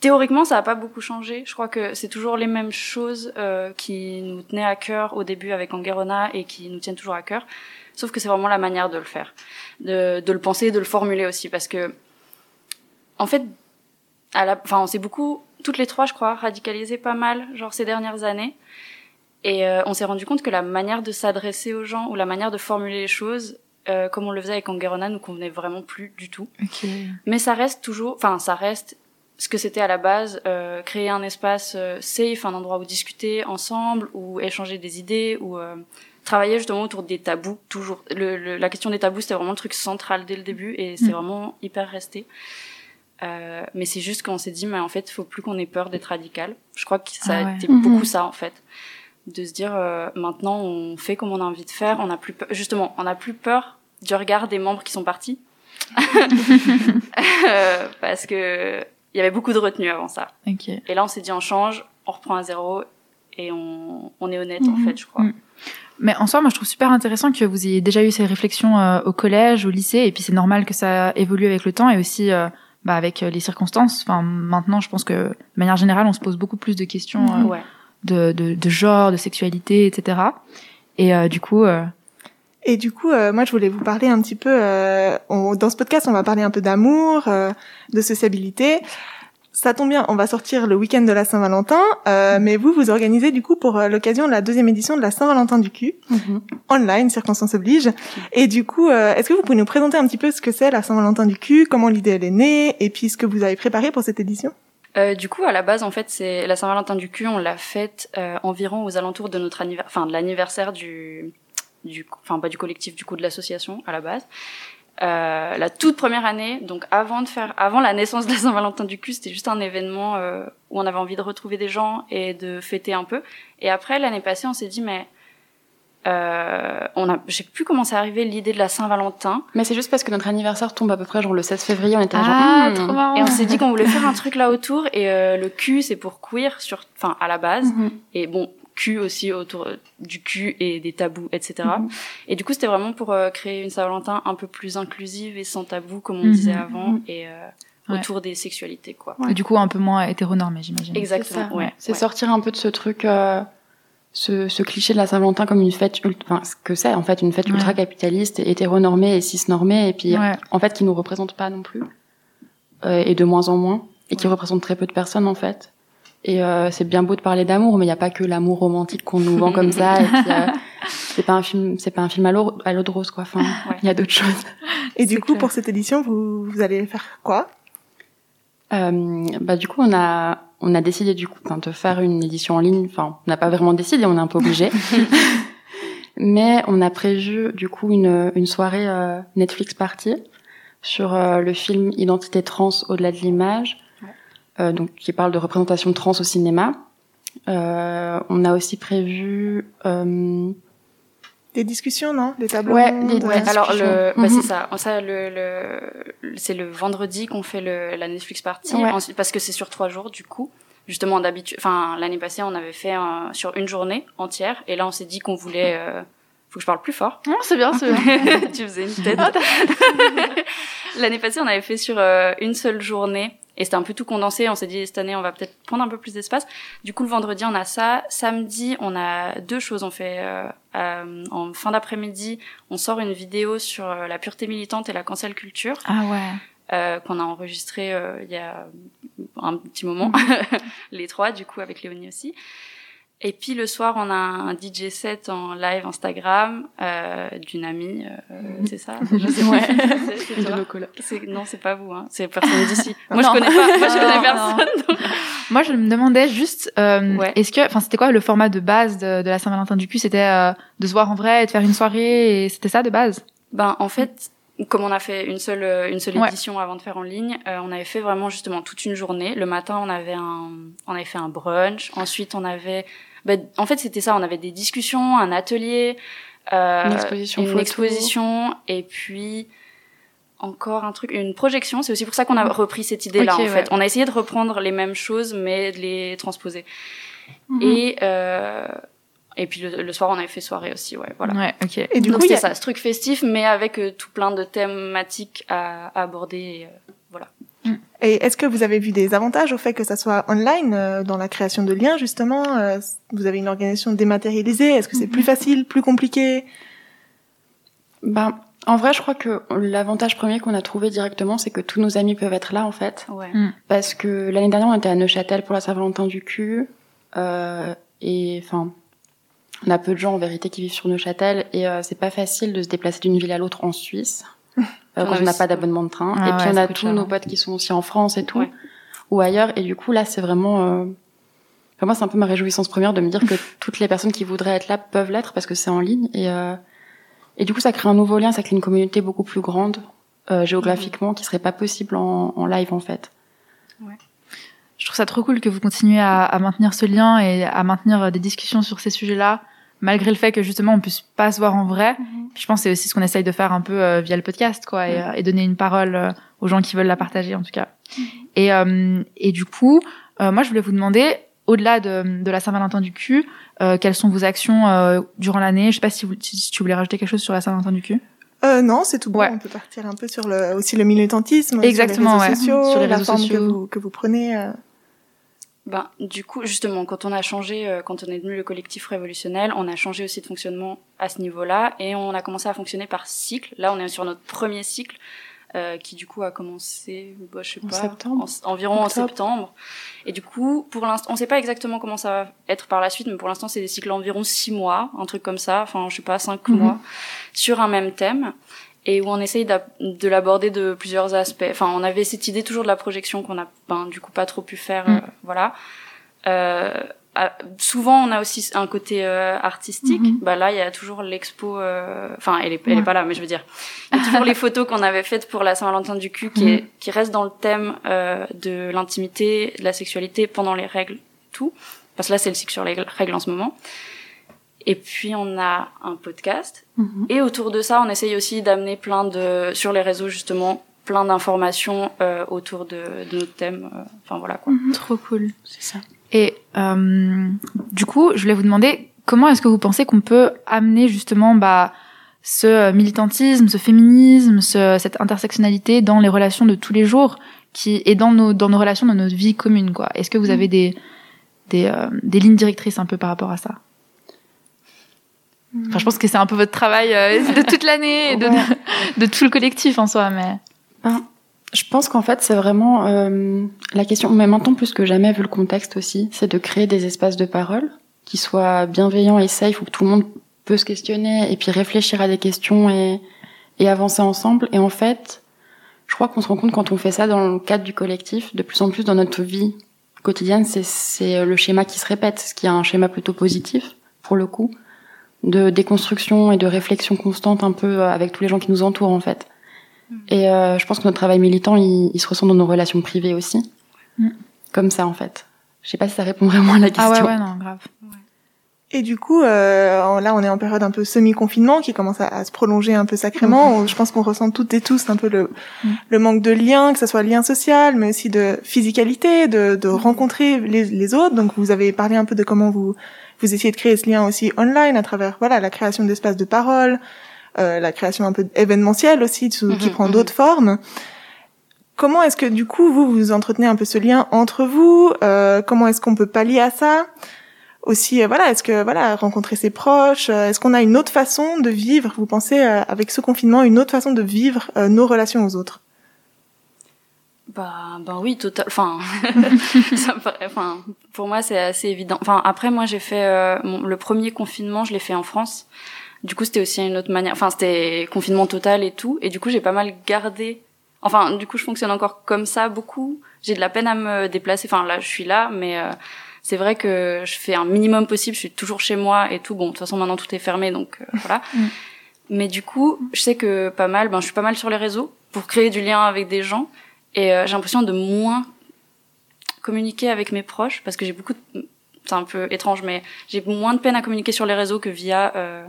théoriquement, ça a pas beaucoup changé. Je crois que c'est toujours les mêmes choses euh, qui nous tenaient à cœur au début avec Anguerona et qui nous tiennent toujours à cœur. Sauf que c'est vraiment la manière de le faire, de, de le penser, de le formuler aussi, parce que, en fait, à la, enfin, on s'est beaucoup, toutes les trois, je crois, radicalisé pas mal, genre ces dernières années. Et euh, on s'est rendu compte que la manière de s'adresser aux gens ou la manière de formuler les choses, euh, comme on le faisait avec Anguerona, nous convenait vraiment plus du tout. Ok. Mais ça reste toujours, enfin, ça reste ce que c'était à la base, euh, créer un espace euh, safe, un endroit où discuter ensemble, où échanger des idées, où travailler justement autour des tabous. Toujours, le, le- la question des tabous, c'était vraiment le truc central dès le début, et c'est Mm. vraiment hyper resté. Euh, mais c'est juste qu'on s'est dit, mais en fait, faut plus qu'on ait peur d'être radical. Je crois que ça Ah a ouais. été beaucoup ça, en fait. De se dire, euh, maintenant, on fait comme on a envie de faire, on a plus peur, justement, on a plus peur du regard des membres qui sont partis. Euh, (laughs) (laughs) parce que il y avait beaucoup de retenue avant ça. Ok. Et là, on s'est dit, on change, on reprend à zéro et on, on est honnête, en Mhm. fait, je crois. Mhm. Mais en soi, moi, je trouve super intéressant que vous ayez déjà eu ces réflexions euh, au collège, au lycée, et puis c'est normal que ça évolue avec le temps et aussi euh, bah, avec euh, les circonstances. Enfin, maintenant, je pense que de manière générale, on se pose beaucoup plus de questions euh, Ouais. de, de, de genre, de sexualité, etc. Et euh, du coup, euh, Et du coup, euh, moi, je voulais vous parler un petit peu. euh, on- dans ce podcast, on va parler un peu d'amour, euh, de sociabilité. Ça tombe bien, on va sortir le week-end de la Saint-Valentin, euh, mais vous, vous organisez du coup pour euh, l'occasion de la deuxième édition de la Saint-Valentin du cul, Mhm. online, circonstances oblige. Et du coup, euh, est-ce que vous pouvez nous présenter un petit peu ce que c'est la Saint-Valentin du cul, comment l'idée elle est née, et puis ce que vous avez préparé pour cette édition? Euh, du coup, à la base, en fait, c'est la Saint-Valentin du cul. On l'a faite euh, environ aux alentours de notre anniversaire, enfin de l'anniversaire du, du, enfin pas du collectif, du coup de l'association à la base. Euh, la toute première année, donc avant de faire, avant la naissance de la Saint-Valentin du cul, c'était juste un événement euh, où on avait envie de retrouver des gens et de fêter un peu. Et après l'année passée, on s'est dit mais euh, on a, j'ai plus comment c'est arrivé l'idée de la Saint-Valentin. Mais c'est juste parce que notre anniversaire tombe à peu près genre le 16 février, on était Ah, genre. hmm. Et on s'est dit qu'on voulait faire un truc là autour et euh, le cul c'est pour queer sur, enfin à la base Mhm. et bon cul aussi autour euh, du cul et des tabous etc. Mhm. Et du coup c'était vraiment pour euh, créer une Saint-Valentin un peu plus inclusive et sans tabou comme on Mhm. disait avant Mhm. et euh, Ouais. autour des sexualités quoi. Et du coup, un peu moins hétéronormé, j'imagine. Exactement. C'est ça, ouais. C'est ouais. sortir un peu de ce truc, euh, ce, ce cliché de la Saint-Valentin comme une fête, enfin ce que c'est en fait une fête Ouais. ultra capitaliste, hétéronormée et cisnormée, et puis Ouais. en fait qui nous représente pas non plus, euh, et de moins en moins, et qui représente très peu de personnes en fait. Et euh, c'est bien beau de parler d'amour, mais il n'y a pas que l'amour romantique qu'on nous vend comme ça. Et puis, euh, (laughs) c'est pas un film, c'est pas un film à l'eau de rose quoi. Enfin, il y a d'autres choses. Et du coup, clair. pour cette édition, vous, vous allez faire quoi? Euh, bah du coup on a on a décidé du coup de faire une édition en ligne. Enfin on n'a pas vraiment décidé, on est un peu obligé. (laughs) Mais on a prévu du coup une une soirée euh, Netflix party sur euh, le film Identité trans au-delà de l'image, donc qui parle de représentation trans au cinéma. Euh, on a aussi prévu euh, Des discussions, non? Des tables Ouais, rondes, des- ouais, euh, Alors le, bah, Mhm. c'est ça, ça le, le c'est le vendredi qu'on fait le, la Netflix party, Ouais. ensuite parce que c'est sur trois jours du coup. Justement d'habitude, enfin l'année passée on avait fait euh, sur une journée entière et là on s'est dit qu'on voulait, euh, faut que je parle plus fort. Non, c'est bien, c'est bien. (laughs) tu faisais une tête. (laughs) l'année passée on avait fait sur euh, une seule journée et c'était un peu tout condensé. On s'est dit cette année on va peut-être prendre un peu plus d'espace. Du coup le vendredi on a ça, samedi on a deux choses. On fait euh, euh, en fin d'après-midi on sort une vidéo sur euh, la pureté militante et la cancel culture Ah ouais. euh, qu'on a enregistré euh, il y a un petit moment, (laughs) les trois du coup avec Léonie aussi. Et puis le soir, on a un DJ set en live Instagram euh, d'une amie, euh, c'est ça? (laughs) Je sais Ouais. C'est- (laughs) de nos Non, c'est pas vous, hein. c'est personne d'ici. (laughs) Moi, je connais pas. Moi, je connais personne. donc- Moi, je me demandais juste, euh, Ouais. est-ce que, enfin, c'était quoi le format de base de, de la Saint-Valentin du cul? C'était euh, de se voir en vrai et de faire une soirée, et c'était ça de base? Ben, en fait, comme on a fait une seule, euh, une seule Ouais. édition avant de faire en ligne, euh, on avait fait vraiment justement toute une journée. Le matin, on avait un, on avait fait un brunch. Ensuite, on avait, ben, en fait, c'était ça. On avait des discussions, un atelier, euh, Une exposition une photo. exposition, et puis encore un truc, une projection. C'est aussi pour ça qu'on a repris cette idée-là. En ouais. fait, on a essayé de reprendre les mêmes choses, mais de les transposer. Mhm. Et euh, et puis le, le soir, on avait fait soirée aussi. Ouais, voilà. Ouais, ok. Et du Donc coup, il y c'était a- ça, ce truc festif, mais avec euh, tout plein de thématiques à, à aborder. et, voilà. Et est-ce que vous avez vu des avantages au fait que ça soit online euh, dans la création de liens justement euh, Vous avez une organisation dématérialisée. Est-ce que c'est plus facile, plus compliqué? Ben, en vrai, je crois que l'avantage premier qu'on a trouvé directement, c'est que tous nos amis peuvent être là, en fait. Ouais. Parce que l'année dernière, on était à Neuchâtel pour la Saint-Valentin du cul. Euh, et enfin, on a peu de gens en vérité qui vivent sur Neuchâtel. Et euh, c'est pas facile de se déplacer d'une ville à l'autre en Suisse. Euh, quand a on n'a pas d'abonnement de train. Ah et puis ouais, on a tous cher, nos potes qui sont aussi en France et tout. Ouais. Ou ailleurs. Et du coup, là, c'est vraiment... Euh... enfin, moi, c'est un peu ma réjouissance première de me dire que (laughs) toutes les personnes qui voudraient être là peuvent l'être parce que c'est en ligne. Et, euh... et du coup, ça crée un nouveau lien, ça crée une communauté beaucoup plus grande euh, géographiquement qui serait pas possible en, en live, en fait. Je trouve ça trop cool que vous continuez à, à maintenir ce lien et à maintenir euh, des discussions sur ces sujets-là, malgré le fait que justement on puisse pas se voir en vrai. Puis je pense que c'est aussi ce qu'on essaye de faire un peu euh, via le podcast, quoi, et, euh, et donner une parole euh, aux gens qui veulent la partager, en tout cas. Et, euh, et du coup, euh, moi je voulais vous demander, au-delà de, de la Saint-Valentin du cul, euh, quelles sont vos actions euh, durant l'année? Je sais pas si, vous, si, si tu voulais rajouter quelque chose sur la Saint-Valentin du cul. euh, Non, c'est tout bon. Ouais. On peut partir un peu sur le aussi le militantisme, Exactement, sur les ouais. réseaux sociaux, Sur les la réseaux forme sociaux. que vous que vous prenez. Ben, du coup, justement, quand on a changé, euh, quand on est devenu le collectif révolutionnel, on a changé aussi de fonctionnement à ce niveau-là et on a commencé à fonctionner par cycle. Là, on est sur notre premier cycle euh, qui, du coup, a commencé, bah, je sais En pas, septembre. en- environ Octobre. en septembre. Et du coup, pour l'instant, on sait pas exactement comment ça va être par la suite, mais pour l'instant, c'est des cycles environ six mois, un truc comme ça, enfin, je sais pas, cinq Mhm. mois, sur un même thème. Et où on essaye de l'aborder de plusieurs aspects. Enfin, on avait cette idée toujours de la projection qu'on a, ben, du coup, pas trop pu faire, Mm. euh, voilà. Euh, souvent, on a aussi un côté euh, artistique. Mhm. Bah là, il y a toujours l'expo. euh, Enfin, elle est, elle est Ouais. pas là, mais je veux dire, il y a toujours les photos qu'on avait faites pour la Saint-Valentin du cul, qui est, qui restent dans le thème euh, de l'intimité, de la sexualité pendant les règles, tout. Parce que là, c'est le cycle sur les règles en ce moment. Et puis on a un podcast. Mhm. Et autour de ça, on essaye aussi d'amener plein de sur les réseaux justement plein d'informations euh, autour de, de notre thème. euh, Enfin voilà quoi. Trop cool. C'est ça. Et euh, du coup, je voulais vous demander comment est-ce que vous pensez qu'on peut amener justement bah, ce militantisme, ce féminisme, ce, cette intersectionnalité dans les relations de tous les jours qui et dans nos dans nos relations, dans notre vie commune quoi? Est-ce que vous avez des des, euh, des lignes directrices un peu par rapport à ça? Enfin, je pense que c'est un peu votre travail euh, de toute l'année et de, Ouais. de, de tout le collectif en soi, mais Ben, je pense qu'en fait, c'est vraiment euh, la question, mais maintenant plus que jamais, vu le contexte aussi, c'est de créer des espaces de parole qui soient bienveillants et safe, où tout le monde peut se questionner et puis réfléchir à des questions et, et avancer ensemble. Et en fait, je crois qu'on se rend compte quand on fait ça dans le cadre du collectif, de plus en plus dans notre vie quotidienne, c'est le schéma qui se répète, ce qui est un schéma plutôt positif, pour le coup, de déconstruction et de réflexion constante un peu avec tous les gens qui nous entourent, en fait. Et euh, je pense que notre travail militant, il, il se ressent dans nos relations privées aussi. Mm. Comme ça, en fait. Je sais pas si ça répond vraiment à la question. ah ouais ouais non grave. Et du coup, euh, là, on est en période un peu semi-confinement qui commence à, à se prolonger un peu sacrément. On- Je pense qu'on ressent toutes et tous un peu le, le manque de lien, que ce soit lien social, mais aussi de physicalité, de, de rencontrer les, les autres. Donc, vous avez parlé un peu de comment vous vous essayez de créer ce lien aussi online à travers voilà la création d'espaces de parole, euh, la création un peu événementielle aussi, sous- qui Mhm, prend mhm. d'autres formes. Comment est-ce que du coup vous vous entretenez un peu ce lien entre vous Euh, Comment est-ce qu'on peut pallier à ça? Aussi euh, voilà est-ce que voilà rencontrer ses proches euh, est-ce qu'on a une autre façon de vivre? Vous pensez euh, avec ce confinement une autre façon de vivre euh, nos relations aux autres? Bah, ben oui, total. Enfin, (laughs) (laughs) ça me paraît- enfin, pour moi, c'est assez évident. Enfin, après, moi, j'ai fait euh, mon- le premier confinement, je l'ai fait en France. Du coup, c'était aussi une autre manière. Enfin, c'était confinement total et tout. Et du coup, j'ai pas mal gardé. Enfin, du coup, je fonctionne encore comme ça beaucoup. J'ai de la peine à me déplacer. Enfin, là, je suis là, mais euh, c'est vrai que je fais un minimum possible. Je suis toujours chez moi et tout. Bon, de toute façon, maintenant tout est fermé, donc euh, voilà. (laughs) Mm. Mais du coup, je sais que pas mal. Ben, je suis pas mal sur les réseaux pour créer du lien avec des gens. Et euh, j'ai l'impression de moins communiquer avec mes proches parce que j'ai beaucoup. De... C'est un peu étrange, mais j'ai moins de peine à communiquer sur les réseaux que via euh,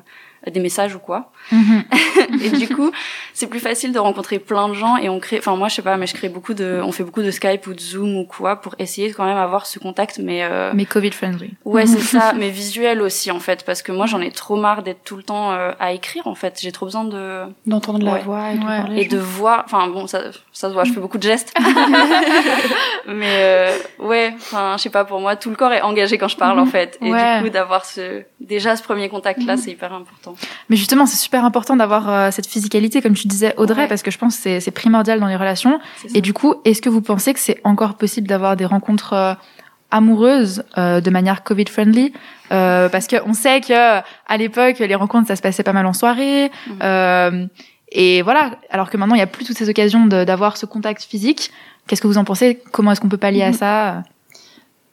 des messages ou quoi. Mhm. (laughs) et du coup, c'est plus facile de rencontrer plein de gens et on crée. Enfin, moi, je sais pas, mais je crée beaucoup de. On fait beaucoup de Skype ou de Zoom ou quoi pour essayer de quand même avoir ce contact, mais. Euh... Mais Covid friendly. Ouais, c'est (laughs) ça, mais visuel aussi en fait, parce que moi j'en ai trop marre d'être tout le temps euh, à écrire en fait. J'ai trop besoin de D'entendre la voix et de Ouais. et de voir. Enfin bon, ça, ça se voit, je fais beaucoup de gestes. (laughs) mais euh, ouais, enfin je sais pas, pour moi tout le corps est engagé quand je parle en fait, et Ouais. du coup d'avoir ce déjà ce premier contact là, c'est hyper important. Mais justement, c'est super important d'avoir euh, cette physicalité, comme tu disais, Audrey, Ouais. parce que je pense que c'est- primordial dans les relations. Et du coup, est-ce que vous pensez que c'est encore possible d'avoir des rencontres euh, amoureuses euh, de manière Covid-friendly? Euh, Parce qu'on sait que à l'époque, les rencontres, ça se passait pas mal en soirée. Euh, et voilà, alors que maintenant, il n'y a plus toutes ces occasions d'avoir ce contact physique. Qu'est-ce que vous en pensez? Comment est-ce qu'on peut pallier à Mhm. ça?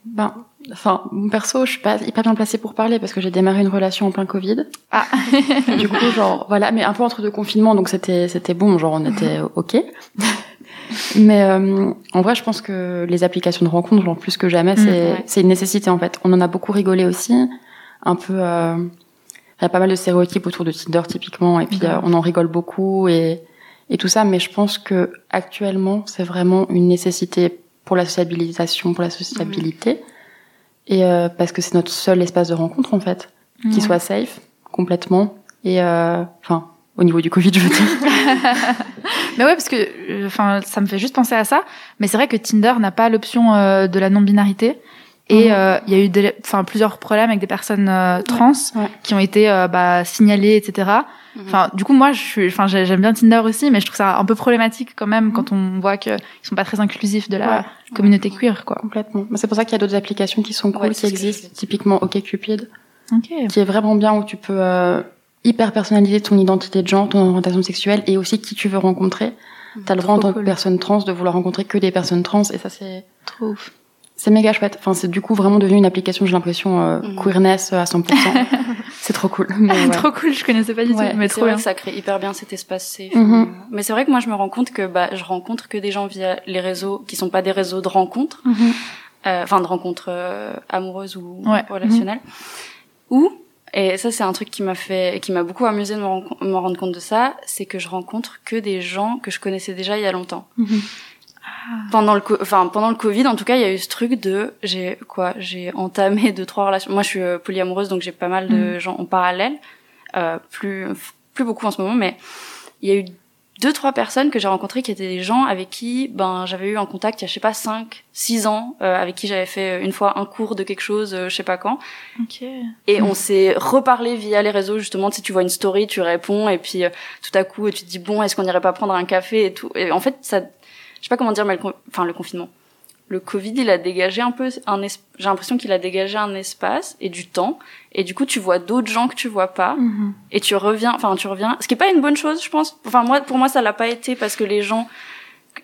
Ben, enfin, mon perso, je suis pas hyper bien placée pour parler parce que j'ai démarré une relation en plein Covid. Ah. (laughs) du coup, genre, voilà, mais un peu entre deux confinements, donc c'était, c'était bon, genre, on était ok. mais euh, en vrai, je pense que les applications de rencontres, genre, plus que jamais, Mm, c'est, ouais. c'est une nécessité en fait. On en a beaucoup rigolé aussi, un peu. euh, Il y a pas mal de stéréotypes autour de Tinder typiquement, et puis Grave. euh, on en rigole beaucoup et et tout ça. Mais je pense que actuellement, c'est vraiment une nécessité pour la sociabilisation, pour la sociabilité, et euh, parce que c'est notre seul espace de rencontre en fait, qui soit safe complètement et euh, enfin au niveau du Covid, je veux dire. (laughs) Mais ouais, parce que, euh, enfin, ça me fait juste penser à ça. Mais c'est vrai que Tinder n'a pas l'option euh, de la non-binarité. Et Mhm. euh, il y a eu des, enfin, plusieurs problèmes avec des personnes euh, trans ouais. qui ont été euh, bah, signalées, etc. Mhm. Enfin, du coup, moi, je suis, enfin, j'ai- j'aime bien Tinder aussi, mais je trouve ça un peu problématique quand même quand on voit qu'ils sont pas très inclusifs de la Ouais. communauté queer, quoi. Complètement. C'est pour ça qu'il y a d'autres applications qui sont cool, qui existent. Typiquement OkCupid, Ok. qui est vraiment bien où tu peux euh, hyper personnalisé ton identité de genre, ton orientation sexuelle et aussi qui tu veux rencontrer. T'as le droit en tant que personne trans de vouloir rencontrer que des personnes trans et ça c'est Trop ouf. C'est méga chouette. Enfin c'est du coup vraiment devenu une application j'ai l'impression euh, Mhm. queerness à 100%. (laughs) c'est trop cool. Mais (laughs) ouais. Trop cool, je connaissais pas du Ouais, tout, mais C'est trop vrai bien. que ça crée hyper bien cet espace safe. Mhm. Mais c'est vrai que moi, je me rends compte que bah, je rencontre que des gens via les réseaux qui sont pas des réseaux de rencontres, Mhm. euh, enfin de rencontres euh, amoureuses ou Ouais. relationnelles. Ou et ça, c'est un truc qui m'a fait, qui m'a beaucoup amusé de me, ren- me rendre compte de ça, c'est que je rencontre que des gens que je connaissais déjà il y a longtemps. Pendant le, enfin pendant le Covid, en tout cas, il y a eu ce truc de, j'ai quoi, j'ai entamé (laughs) deux trois relations. Moi, je suis euh, polyamoureuse, donc j'ai pas mal de gens en parallèle, euh, plus plus beaucoup en ce moment, mais il y a eu deux trois personnes que j'ai rencontrées qui étaient des gens avec qui ben j'avais eu un contact il y a je sais pas cinq six ans euh, avec qui j'avais fait une fois un cours de quelque chose euh, je sais pas quand. Ok. et on s'est reparlé via les réseaux justement si tu vois une story tu réponds et puis euh, tout à coup tu te dis bon est-ce qu'on irait pas prendre un café et tout. Et en fait ça je sais pas comment dire mais le, enfin le confinement. Le Covid il a dégagé un peu un j'ai l'impression qu'il a dégagé un espace et du temps. Et du coup tu vois d'autres gens que tu vois pas. Mhm. et tu reviens enfin tu reviens ce qui est pas une bonne chose je pense. Enfin moi pour moi ça l'a pas été parce que les gens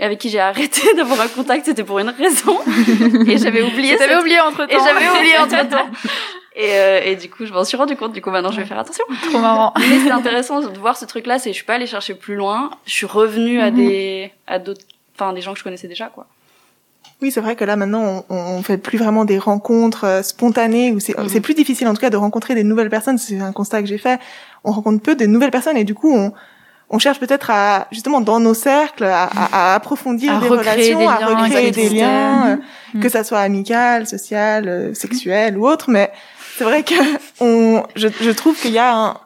avec qui j'ai arrêté (laughs) d'avoir un contact c'était pour une raison. (laughs) Et j'avais oublié cette- oublié entre et temps. j'avais oublié (laughs) entre temps et, euh, et du coup je m'en suis rendu compte. Du coup maintenant je vais faire attention. Trop marrant. mais c'est intéressant de voir ce truc là c'est je suis pas allée chercher plus loin. Je suis revenue à Mhm. des à d'autres enfin des gens que je connaissais déjà quoi Oui, c'est vrai que là maintenant, on, on fait plus vraiment des rencontres euh, spontanées ou c'est Mhm. c'est plus difficile en tout cas de rencontrer des nouvelles personnes. C'est un constat que j'ai fait. On rencontre peu de nouvelles personnes et du coup, on, on cherche peut-être à justement dans nos cercles à, à- à approfondir À des relations, des à recréer des liens, euh, Mhm. que ça soit amical, social, euh, sexuel ou autre. Mais c'est vrai que (laughs) on, je, je trouve qu'il y a un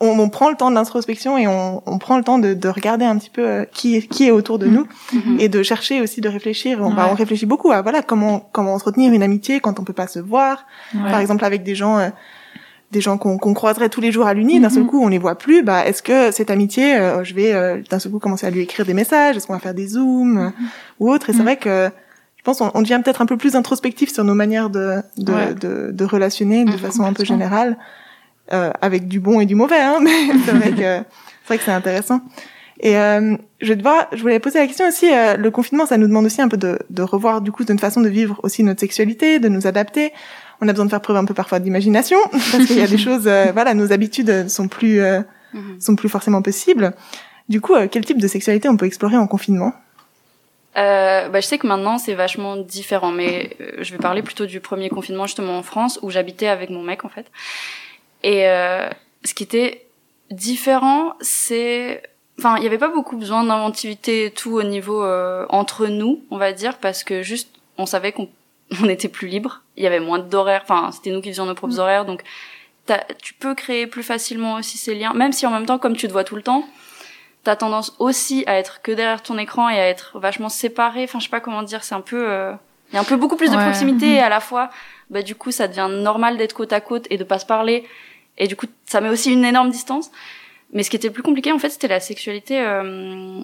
on, on prend le temps de l'introspection et on, on prend le temps de, de regarder un petit peu euh, qui est, qui est autour de Mhm. nous Mhm. et de chercher aussi de réfléchir. On, bah, on réfléchit beaucoup à voilà comment comment entretenir une amitié quand on peut pas se voir. Ouais. Par exemple avec des gens euh, des gens qu'on qu'on croiserait tous les jours à l'uni, d'un seul Mhm. coup on les voit plus. Bah est-ce que cette amitié, euh, je vais euh, d'un seul coup commencer à lui écrire des messages? Est-ce qu'on va faire des zooms euh, ou autre? Et c'est Mhm. vrai que je pense on, on devient peut-être un peu plus introspectif sur nos manières de de, Ouais. de, de relationner de Mhm, façon un peu générale, euh, avec du bon et du mauvais. Hein, (laughs) mais c'est vrai que c'est vrai que c'est intéressant. Et euh, je vais devoir, je voulais poser la question aussi. euh, le confinement, ça nous demande aussi un peu de, de revoir du coup notre façon de vivre aussi notre sexualité, de nous adapter. On a besoin de faire preuve un peu parfois d'imagination (laughs) parce qu'il y a des (laughs) choses, euh, voilà, nos habitudes sont plus euh, Mhm. sont plus forcément possibles. Du coup, euh, quel type de sexualité on peut explorer en confinement? Euh, bah, je sais que maintenant c'est vachement différent, mais euh, je vais parler plutôt du premier confinement justement en France où j'habitais avec mon mec en fait. Et euh, ce qui était différent, c'est, enfin, il y avait pas beaucoup besoin d'inventivité et tout au niveau euh, entre nous, on va dire, parce que juste on savait qu'on (laughs) on était plus libre, il y avait moins d'horaires, enfin c'était nous qui faisions nos propres horaires, donc tu peux créer plus facilement aussi ces liens, même si en même temps comme tu te vois tout le temps t'as tendance aussi à être que derrière ton écran et à être vachement séparé. Enfin, je sais pas comment dire. C'est un peu, euh, il y a un peu beaucoup plus de proximité et à la fois, bah du coup, ça devient normal d'être côte à côte et de pas se parler. Et du coup, ça met aussi une énorme distance. Mais ce qui était le plus compliqué, en fait, c'était la sexualité euh,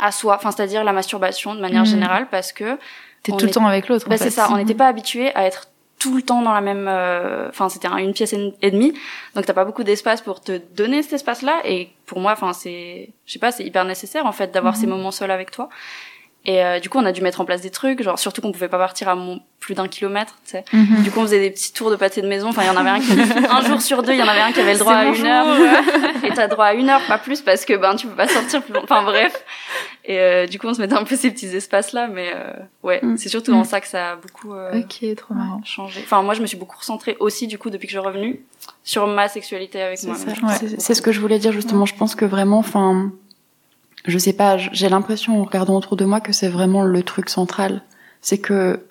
à soi. Enfin, c'est-à-dire la masturbation de manière Mhm. générale, parce que T'es tout le est- temps avec l'autre. en bah, c'est ça, on n'était pas habitué à être tout le temps dans la même euh, enfin c'était un- une pièce et demie donc t'as pas beaucoup d'espace pour te donner cet espace là et pour moi enfin c'est je sais pas c'est hyper nécessaire en fait d'avoir Mhm. ces moments seuls avec toi et euh, du coup on a dû mettre en place des trucs genre surtout qu'on pouvait pas partir à mon, plus d'un kilomètre tu sais Mhm. du coup on faisait des petits tours de pâté de maison enfin il y en avait un qui (laughs) un jour sur deux il y en avait un qui avait le droit à une jour. heure (laughs) et t'as droit à une heure pas plus parce que ben tu peux pas sortir plus long- enfin bref et euh, du coup on se mettait un peu ces petits espaces là mais euh, ouais Mm. c'est surtout dans Mm. ça que ça a beaucoup euh, Ok, trop marrant. changé. Enfin, moi, je me suis beaucoup recentrée aussi, du coup, depuis que je suis revenue, sur ma sexualité avec moi. Ouais. C'est- C'est ce que je voulais dire justement. Je pense que vraiment, enfin, je sais pas, j'ai l'impression en regardant autour de moi que c'est vraiment le truc central. C'est que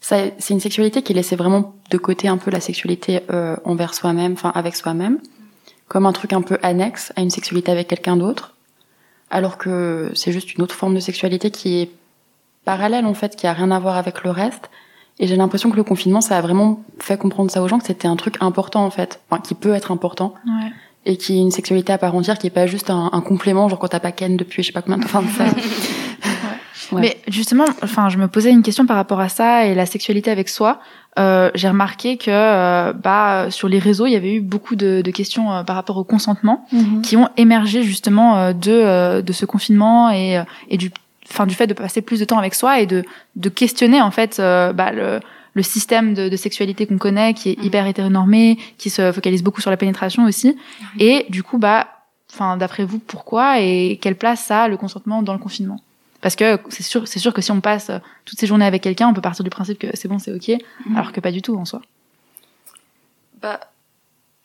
c'est une sexualité qui laissait vraiment de côté un peu la sexualité euh, envers soi-même, enfin avec soi-même, comme un truc un peu annexe à une sexualité avec quelqu'un d'autre, alors que c'est juste une autre forme de sexualité qui est parallèle en fait, qui a rien à voir avec le reste. Et j'ai l'impression que le confinement, ça a vraiment fait comprendre ça aux gens que c'était un truc important en fait, enfin qui peut être important Ouais. Et qui est une sexualité à part entière, qui est pas juste un, un complément, genre quand t'as pas Ken depuis je sais pas combien de temps. Enfin, ça- (laughs) Ouais. Mais justement, enfin, je me posais une question par rapport à ça et la sexualité avec soi. euh, j'ai remarqué que euh, bah, sur les réseaux, il y avait eu beaucoup de, de questions euh, par rapport au consentement Mhm. qui ont émergé justement euh, de, de ce confinement et, et du, enfin, du fait de passer plus de temps avec soi et de, de questionner en fait bah, le, le système de, de sexualité qu'on connaît, qui est Mhm. hyper hétéronormé, qui se focalise beaucoup sur la pénétration aussi. Et du coup, bah, enfin, d'après vous, pourquoi et quelle place ça a le consentement dans le confinement? Parce que c'est sûr, c'est sûr que si on passe euh, toutes ces journées avec quelqu'un, on peut partir du principe que c'est bon, c'est ok, Mhm. alors que pas du tout en soi. Bah,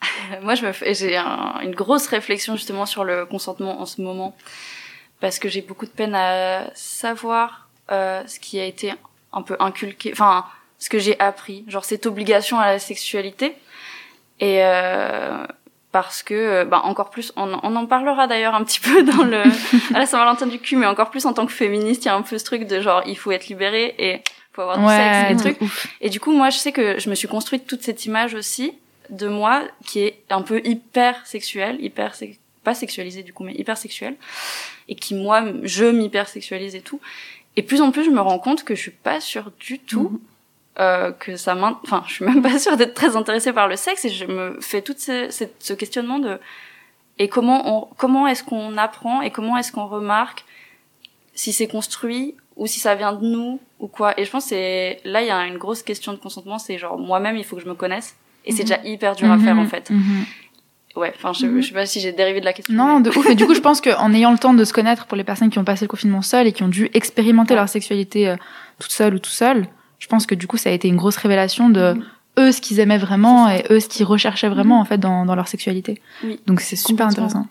(laughs) moi, je me fais, j'ai un- une grosse réflexion justement sur le consentement en ce moment, parce que j'ai beaucoup de peine à savoir euh, ce qui a été un peu inculqué, enfin, ce que j'ai appris, genre cette obligation à la sexualité, et euh, parce que, euh, bah, encore plus, on, on en parlera d'ailleurs un petit peu dans le (laughs) à la Saint-Valentin du cul, mais encore plus en tant que féministe, il y a un peu ce truc de genre, il faut être libéré et faut avoir du sexe, et des trucs. Et du coup, moi, je sais que je me suis construite toute cette image aussi de moi qui est un peu hyper sexuelle, hyper sex- pas sexualisée du coup, mais hyper sexuelle, et qui moi, je m'hyper sexualise et tout. Et plus en plus, je me rends compte que je suis pas sûre du tout. Euh, que ça m'int- enfin je suis même pas sûre d'être très intéressée par le sexe et je me fais tout ce, ce questionnement de et comment on comment est-ce qu'on apprend et comment est-ce qu'on remarque si c'est construit ou si ça vient de nous ou quoi et je pense que c'est là il y a une grosse question de consentement c'est genre moi-même il faut que je me connaisse et c'est Mhm. déjà hyper dur à faire en Mhm, fait mhm. ouais enfin je, Mhm. je sais pas si j'ai dérivé de la question Non, de ouf. Mais du coup, je pense qu'en ayant le temps de se connaître pour les personnes qui ont passé le confinement seules et qui ont dû expérimenter leur sexualité euh, toute seule ou tout seul, je pense que du coup, ça a été une grosse révélation de eux ce qu'ils aimaient vraiment et eux ce qu'ils recherchaient vraiment en fait dans, dans leur sexualité. Oui. Donc c'est super intéressant.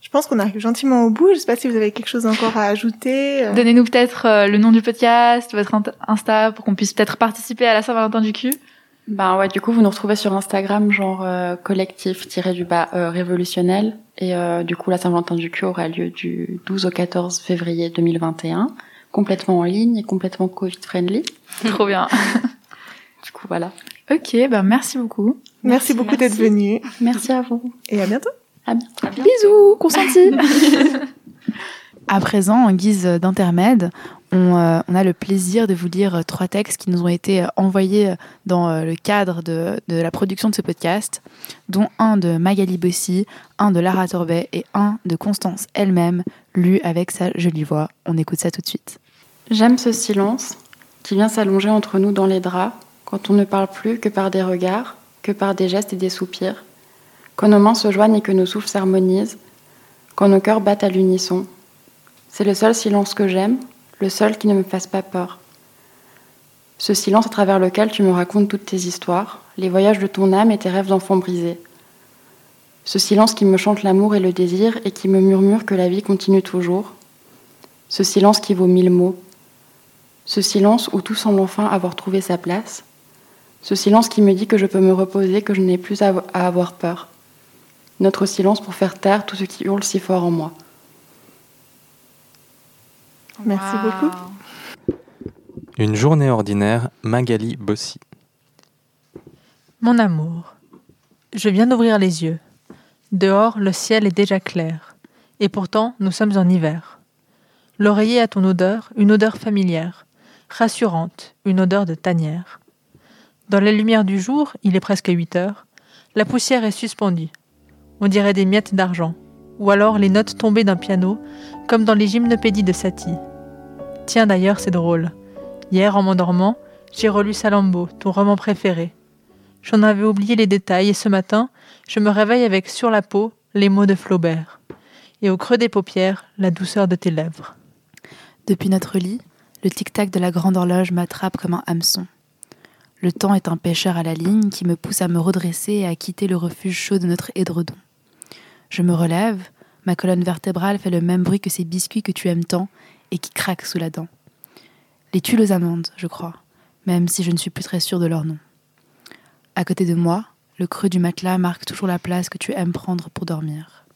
Je pense qu'on arrive gentiment au bout. Je sais pas si vous avez quelque chose encore à ajouter. euh. Donnez-nous peut-être euh, le nom du podcast, votre Insta pour qu'on puisse peut-être participer à la Saint-Valentin du cul. Ben ouais, du coup, vous nous retrouvez sur Instagram, genre euh, collectif du bas euh, révolutionnel. Et euh, du coup, la Saint-Valentin du cul aura lieu du 12 au 14 février 2021, complètement en ligne et complètement Covid-friendly. (laughs) Trop bien. Du coup, voilà. Ok, ben merci beaucoup. Merci, Merci, beaucoup d'être venu Merci à vous. et à bientôt. À bientôt. À bientôt. Bisous, consenti. (laughs) à présent, en guise d'intermède, on, euh, on a le plaisir de vous lire trois textes qui nous ont été envoyés dans euh, le cadre de, de la production de ce podcast, dont un de Magali Bossy, un de Lara Torbet et un de Constance elle-même, lu avec sa jolie voix. On écoute ça tout de suite. J'aime ce silence qui vient s'allonger entre nous dans les draps, quand on ne parle plus que par des regards, que par des gestes et des soupirs, quand nos mains se joignent et que nos souffles s'harmonisent, quand nos cœurs battent à l'unisson. C'est le seul silence que j'aime, le seul qui ne me fasse pas peur. Ce silence à travers lequel tu me racontes toutes tes histoires, les voyages de ton âme et tes rêves d'enfant brisés. Ce silence qui me chante l'amour et le désir et qui me murmure que la vie continue toujours. Ce silence qui vaut mille mots. Ce silence où tout semble enfin avoir trouvé sa place. Ce silence qui me dit que je peux me reposer, que je n'ai plus à avoir peur. Notre silence pour faire taire tout ce qui hurle si fort en moi. Merci beaucoup. Une journée ordinaire, Magali Bossy. Mon amour, je viens d'ouvrir les yeux. Dehors, le ciel est déjà clair. Et pourtant, nous sommes en hiver. L'oreiller a ton odeur, une odeur familière, rassurante, une odeur de tanière. Dans la lumière du jour, il est presque 8 heures, la poussière est suspendue. On dirait des miettes d'argent, ou alors les notes tombées d'un piano, comme dans les gymnopédies de Satie. Tiens d'ailleurs, c'est drôle. Hier, en m'endormant, j'ai relu Salambo, ton roman préféré. J'en avais oublié les détails et ce matin, je me réveille avec sur la peau les mots de Flaubert. Et au creux des paupières, la douceur de tes lèvres. Depuis notre lit, le tic-tac de la grande horloge m'attrape comme un hameçon. Le temps est un pêcheur à la ligne qui me pousse à me redresser et à quitter le refuge chaud de notre édredon. Je me relève, ma colonne vertébrale fait le même bruit que ces biscuits que tu aimes tant et qui craquent sous la dent. Les tuiles aux amandes, je crois, même si je ne suis plus très sûre de leur nom. À côté de moi, le creux du matelas marque toujours la place que tu aimes prendre pour dormir.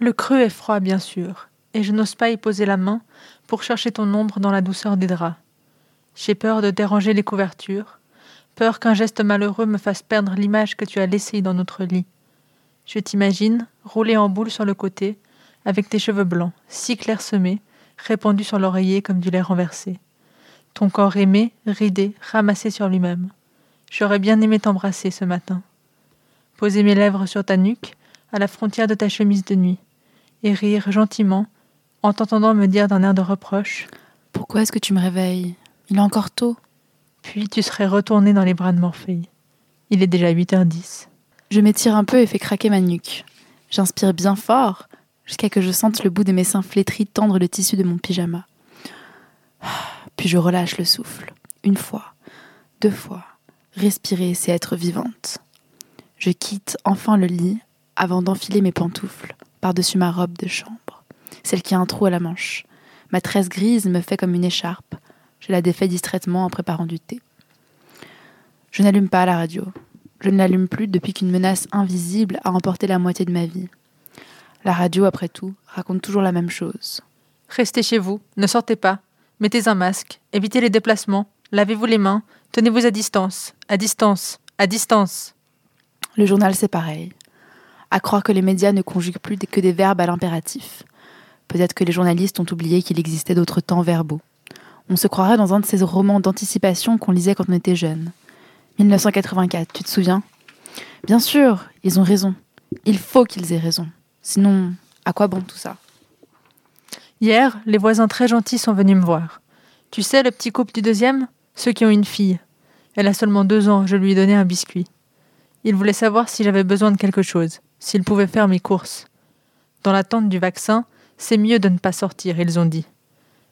Le creux est froid, bien sûr, et je n'ose pas y poser la main pour chercher ton ombre dans la douceur des draps. J'ai peur de déranger les couvertures, peur qu'un geste malheureux me fasse perdre l'image que tu as laissée dans notre lit. Je t'imagine, roulé en boule sur le côté, avec tes cheveux blancs, si clairsemés, répandus sur l'oreiller comme du lait renversé. Ton corps aimé, ridé, ramassé sur lui-même. J'aurais bien aimé t'embrasser ce matin. Poser mes lèvres sur ta nuque, à la frontière de ta chemise de nuit, et rire gentiment, en t'entendant me dire d'un air de reproche Pourquoi est-ce que tu me réveilles? Il est encore tôt. Puis tu serais retourné dans les bras de Morphée. Il est déjà 8h10. Je m'étire un peu et fais craquer ma nuque. J'inspire bien fort, jusqu'à que je sente le bout de mes seins flétris tendre le tissu de mon pyjama. (sighs) Puis je relâche le souffle. Une fois, deux fois. Respirer, c'est être vivante. Je quitte enfin le lit avant d'enfiler mes pantoufles par-dessus ma robe de chambre, celle qui a un trou à la manche. Ma tresse grise me fait comme une écharpe. Je la défais distraitement en préparant du thé. Je n'allume pas la radio. Je ne l'allume plus depuis qu'une menace invisible a emporté la moitié de ma vie. La radio, après tout, raconte toujours la même chose. Restez chez vous, ne sortez pas, mettez un masque, évitez les déplacements, lavez-vous les mains, tenez-vous à distance, à distance, à distance. Le journal, c'est pareil. À croire que les médias ne conjuguent plus que des verbes à l'impératif. Peut-être que les journalistes ont oublié qu'il existait d'autres temps verbaux. On se croirait dans un de ces romans d'anticipation qu'on lisait quand on était jeune. 1984, tu te souviens? Bien sûr, ils ont raison. Il faut qu'ils aient raison. Sinon, à quoi bon tout ça? Hier, les voisins très gentils sont venus me voir. Tu sais, le petit couple du deuxième? Ceux qui ont une fille. Elle a seulement deux ans, je lui ai donné un biscuit. Ils voulaient savoir si j'avais besoin de quelque chose, s'ils pouvaient faire mes courses. Dans l'attente du vaccin, c'est mieux de ne pas sortir, ils ont dit.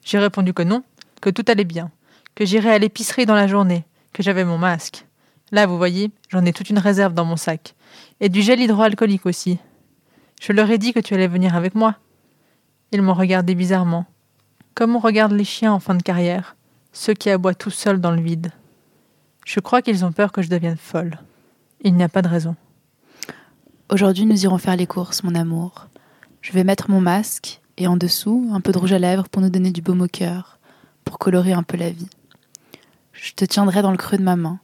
J'ai répondu que non, que tout allait bien, que j'irais à l'épicerie dans la journée, que j'avais mon masque. Là, vous voyez, j'en ai toute une réserve dans mon sac. Et du gel hydroalcoolique aussi. Je leur ai dit que tu allais venir avec moi. Ils m'ont regardé bizarrement, comme on regarde les chiens en fin de carrière, ceux qui aboient tout seuls dans le vide. Je crois qu'ils ont peur que je devienne folle. Il n'y a pas de raison. Aujourd'hui, nous irons faire les courses, mon amour. Je vais mettre mon masque et en dessous, un peu de rouge à lèvres pour nous donner du baume au cœur, pour colorer un peu la vie. Je te tiendrai dans le creux de ma main,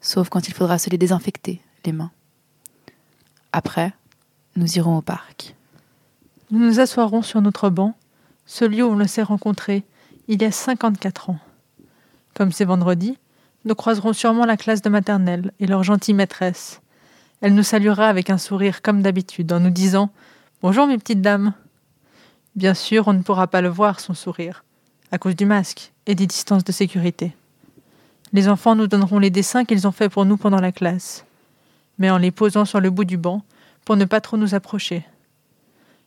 sauf quand il faudra se les désinfecter, les mains. Après, nous irons au parc. Nous nous assoirons sur notre banc, ce lieu où on s'est rencontrés il y a 54 ans. Comme c'est vendredi, nous croiserons sûrement la classe de maternelle et leur gentille maîtresse. Elle nous saluera avec un sourire comme d'habitude en nous disant Bonjour mes petites dames. Bien sûr, on ne pourra pas le voir, son sourire, à cause du masque et des distances de sécurité. Les enfants nous donneront les dessins qu'ils ont faits pour nous pendant la classe, mais en les posant sur le bout du banc pour ne pas trop nous approcher.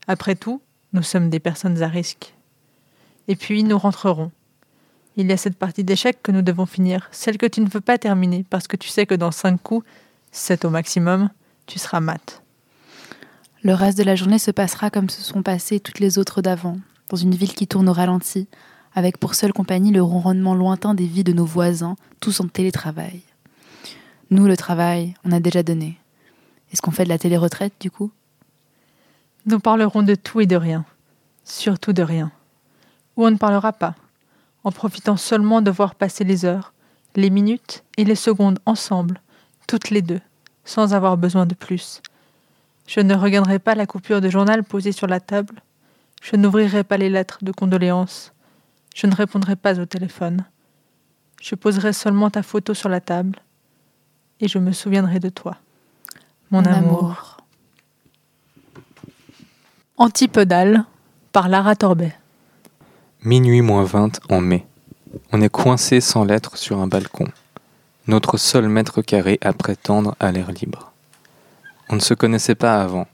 Après tout, nous sommes des personnes à risque. Et puis nous rentrerons. Il y a cette partie d'échecs que nous devons finir, celle que tu ne veux pas terminer, parce que tu sais que dans cinq coups, sept au maximum, tu seras mat. Le reste de la journée se passera comme se sont passées toutes les autres d'avant, dans une ville qui tourne au ralenti, avec pour seule compagnie le ronronnement lointain des vies de nos voisins, tous en télétravail. Nous, le travail, on a déjà donné. Est-ce qu'on fait de la téléretraite, du coup? Nous parlerons de tout et de rien. Surtout de rien. Ou on ne parlera pas, en profitant seulement de voir passer les heures, les minutes et les secondes ensemble, toutes les deux, sans avoir besoin de plus. Je ne regarderai pas la coupure de journal posée sur la table. Je n'ouvrirai pas les lettres de condoléances. Je ne répondrai pas au téléphone. Je poserai seulement ta photo sur la table et je me souviendrai de toi. Mon, Mon amour. amour. Antipodale par Lara Torbet. Minuit moins 20 en mai. On est coincé sans lettres sur un balcon. Notre seul mètre carré à prétendre à l'air libre. On ne se connaissait pas avant.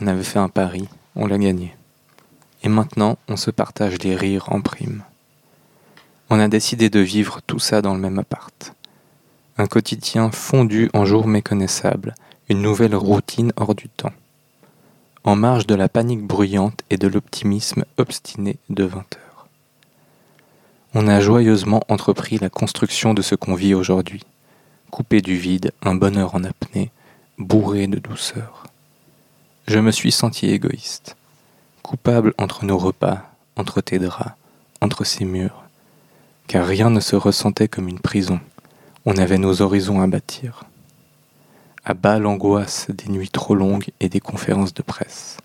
On avait fait un pari, on l'a gagné. Et maintenant, on se partage des rires en prime. On a décidé de vivre tout ça dans le même appart. Un quotidien fondu en jours méconnaissables, une nouvelle routine hors du temps. En marge de la panique bruyante et de l'optimisme obstiné de 20 heures. On a joyeusement entrepris la construction de ce qu'on vit aujourd'hui, coupé du vide, un bonheur en apnée, bourré de douceur. Je me suis senti égoïste, coupable entre nos repas, entre tes draps, entre ces murs, car rien ne se ressentait comme une prison. On avait nos horizons à bâtir. À bas l'angoisse des nuits trop longues et des conférences de presse.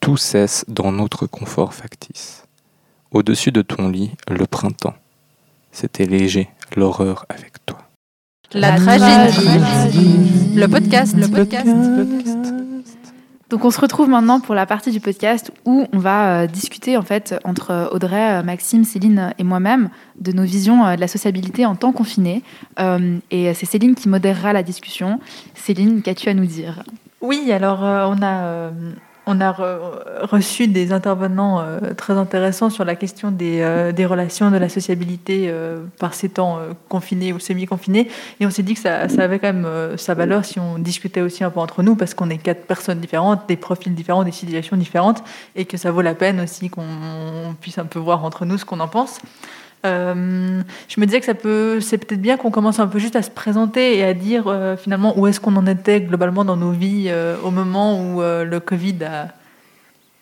Tout cesse dans notre confort factice. Au-dessus de ton lit, le printemps. C'était léger, l'horreur avec toi. La, tragédie. Le podcast. Le podcast. Donc on se retrouve maintenant pour la partie du podcast où on va euh, discuter en fait entre Audrey, euh, Maxime, Céline et moi-même de nos visions euh, de la sociabilité en temps confiné. Et c'est Céline qui modérera la discussion. Céline, qu'as-tu à nous dire? Oui, alors on a, on a re- reçu des intervenants euh, très intéressants sur la question des, euh, relations, de la sociabilité euh, par ces temps confinés ou semi-confinés. Et on s'est dit que ça, ça avait quand même sa valeur si on discutait aussi un peu entre nous, parce qu'on est quatre personnes différentes, des profils différents, des situations différentes, et que ça vaut la peine aussi qu'on puisse un peu voir entre nous ce qu'on en pense. Euh, je me disais que ça peut, c'est peut-être bien qu'on commence un peu juste à se présenter et à dire euh, finalement où est-ce qu'on en était globalement dans nos vies euh, au moment où euh, le Covid a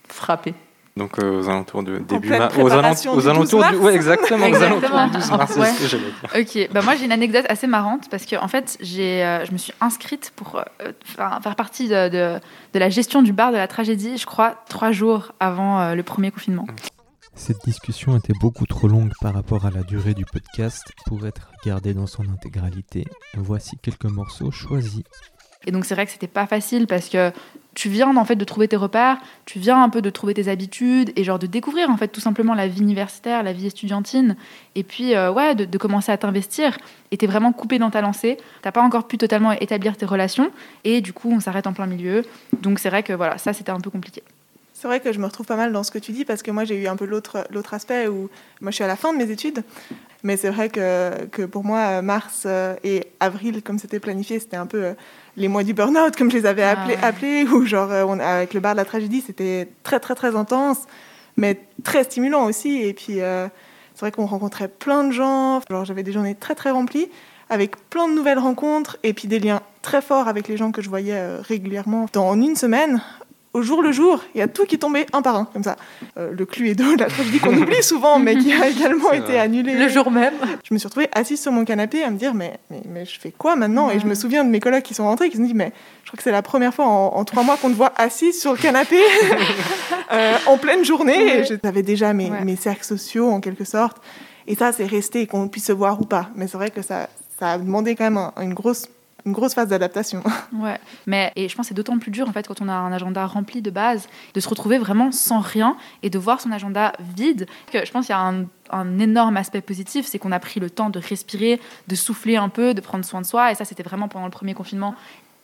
frappé. Donc euh, aux alentours du début pleine ma- aux, alentours, aux du 12 alentours du, mars. ouais exactement, aux alentours Exactement. du 12 mars, Ouais. c'est ce que j'allais dire. Ok, bah moi j'ai une anecdote assez marrante parce que en fait j'ai, euh, je me suis inscrite pour euh, faire, faire partie de, de, de la gestion du bar de la tragédie, je crois, trois jours avant euh, le premier confinement. Cette discussion était beaucoup trop longue par rapport à la durée du podcast pour être regardée dans son intégralité. Voici quelques morceaux choisis. Et donc c'est vrai que c'était pas facile parce que tu viens en fait de trouver tes repères, tu viens un peu de trouver tes habitudes et genre de découvrir en fait tout simplement la vie universitaire, la vie estudiantine et puis euh, ouais de, de commencer à t'investir et t'es vraiment coupé dans ta lancée, t'as pas encore pu totalement établir tes relations et du coup on s'arrête en plein milieu donc c'est vrai que voilà ça c'était un peu compliqué. C'est vrai que je me retrouve pas mal dans ce que tu dis parce que moi j'ai eu un peu l'autre l'autre aspect où moi je suis à la fin de mes études, mais c'est vrai que, que pour moi mars euh, et avril comme c'était planifié c'était un peu euh, les mois du burn-out comme je les avais Ah appelés, ouais. appelés (laughs) où genre euh, on, avec le bar de la tragédie c'était très très très intense mais très stimulant aussi et puis euh, c'est vrai qu'on rencontrait plein de gens, genre j'avais des journées très très remplies avec plein de nouvelles rencontres et puis des liens très forts avec les gens que je voyais régulièrement. Dans une semaine, au jour le jour, il y a tout qui tombait un par un, comme ça. Euh, le Cluedo la tragédie qu'on oublie souvent, mais qui a (laughs) également été annulé. Le jour même. Je me suis retrouvée assise sur mon canapé à me dire, mais, mais, mais je fais quoi maintenant? Et je me souviens de mes collègues qui sont rentrés, qui se sont dit, mais je crois que c'est la première fois en, en trois mois qu'on te voit assise sur le canapé (laughs) euh, en pleine journée. Et J'avais déjà mes, Ouais. mes cercles sociaux, en quelque sorte. Et ça, c'est resté, qu'on puisse se voir ou pas. Mais c'est vrai que ça, ça a demandé quand même un- une, grosse, une grosse phase d'adaptation. (laughs) Ouais, mais et je pense que c'est d'autant plus dur en fait quand on a un agenda rempli de base, de se retrouver vraiment sans rien et de voir son agenda vide. Que je pense qu'il y a un, un énorme aspect positif, c'est qu'on a pris le temps de respirer, de souffler un peu, de prendre soin de soi. Et ça, c'était vraiment pendant le premier confinement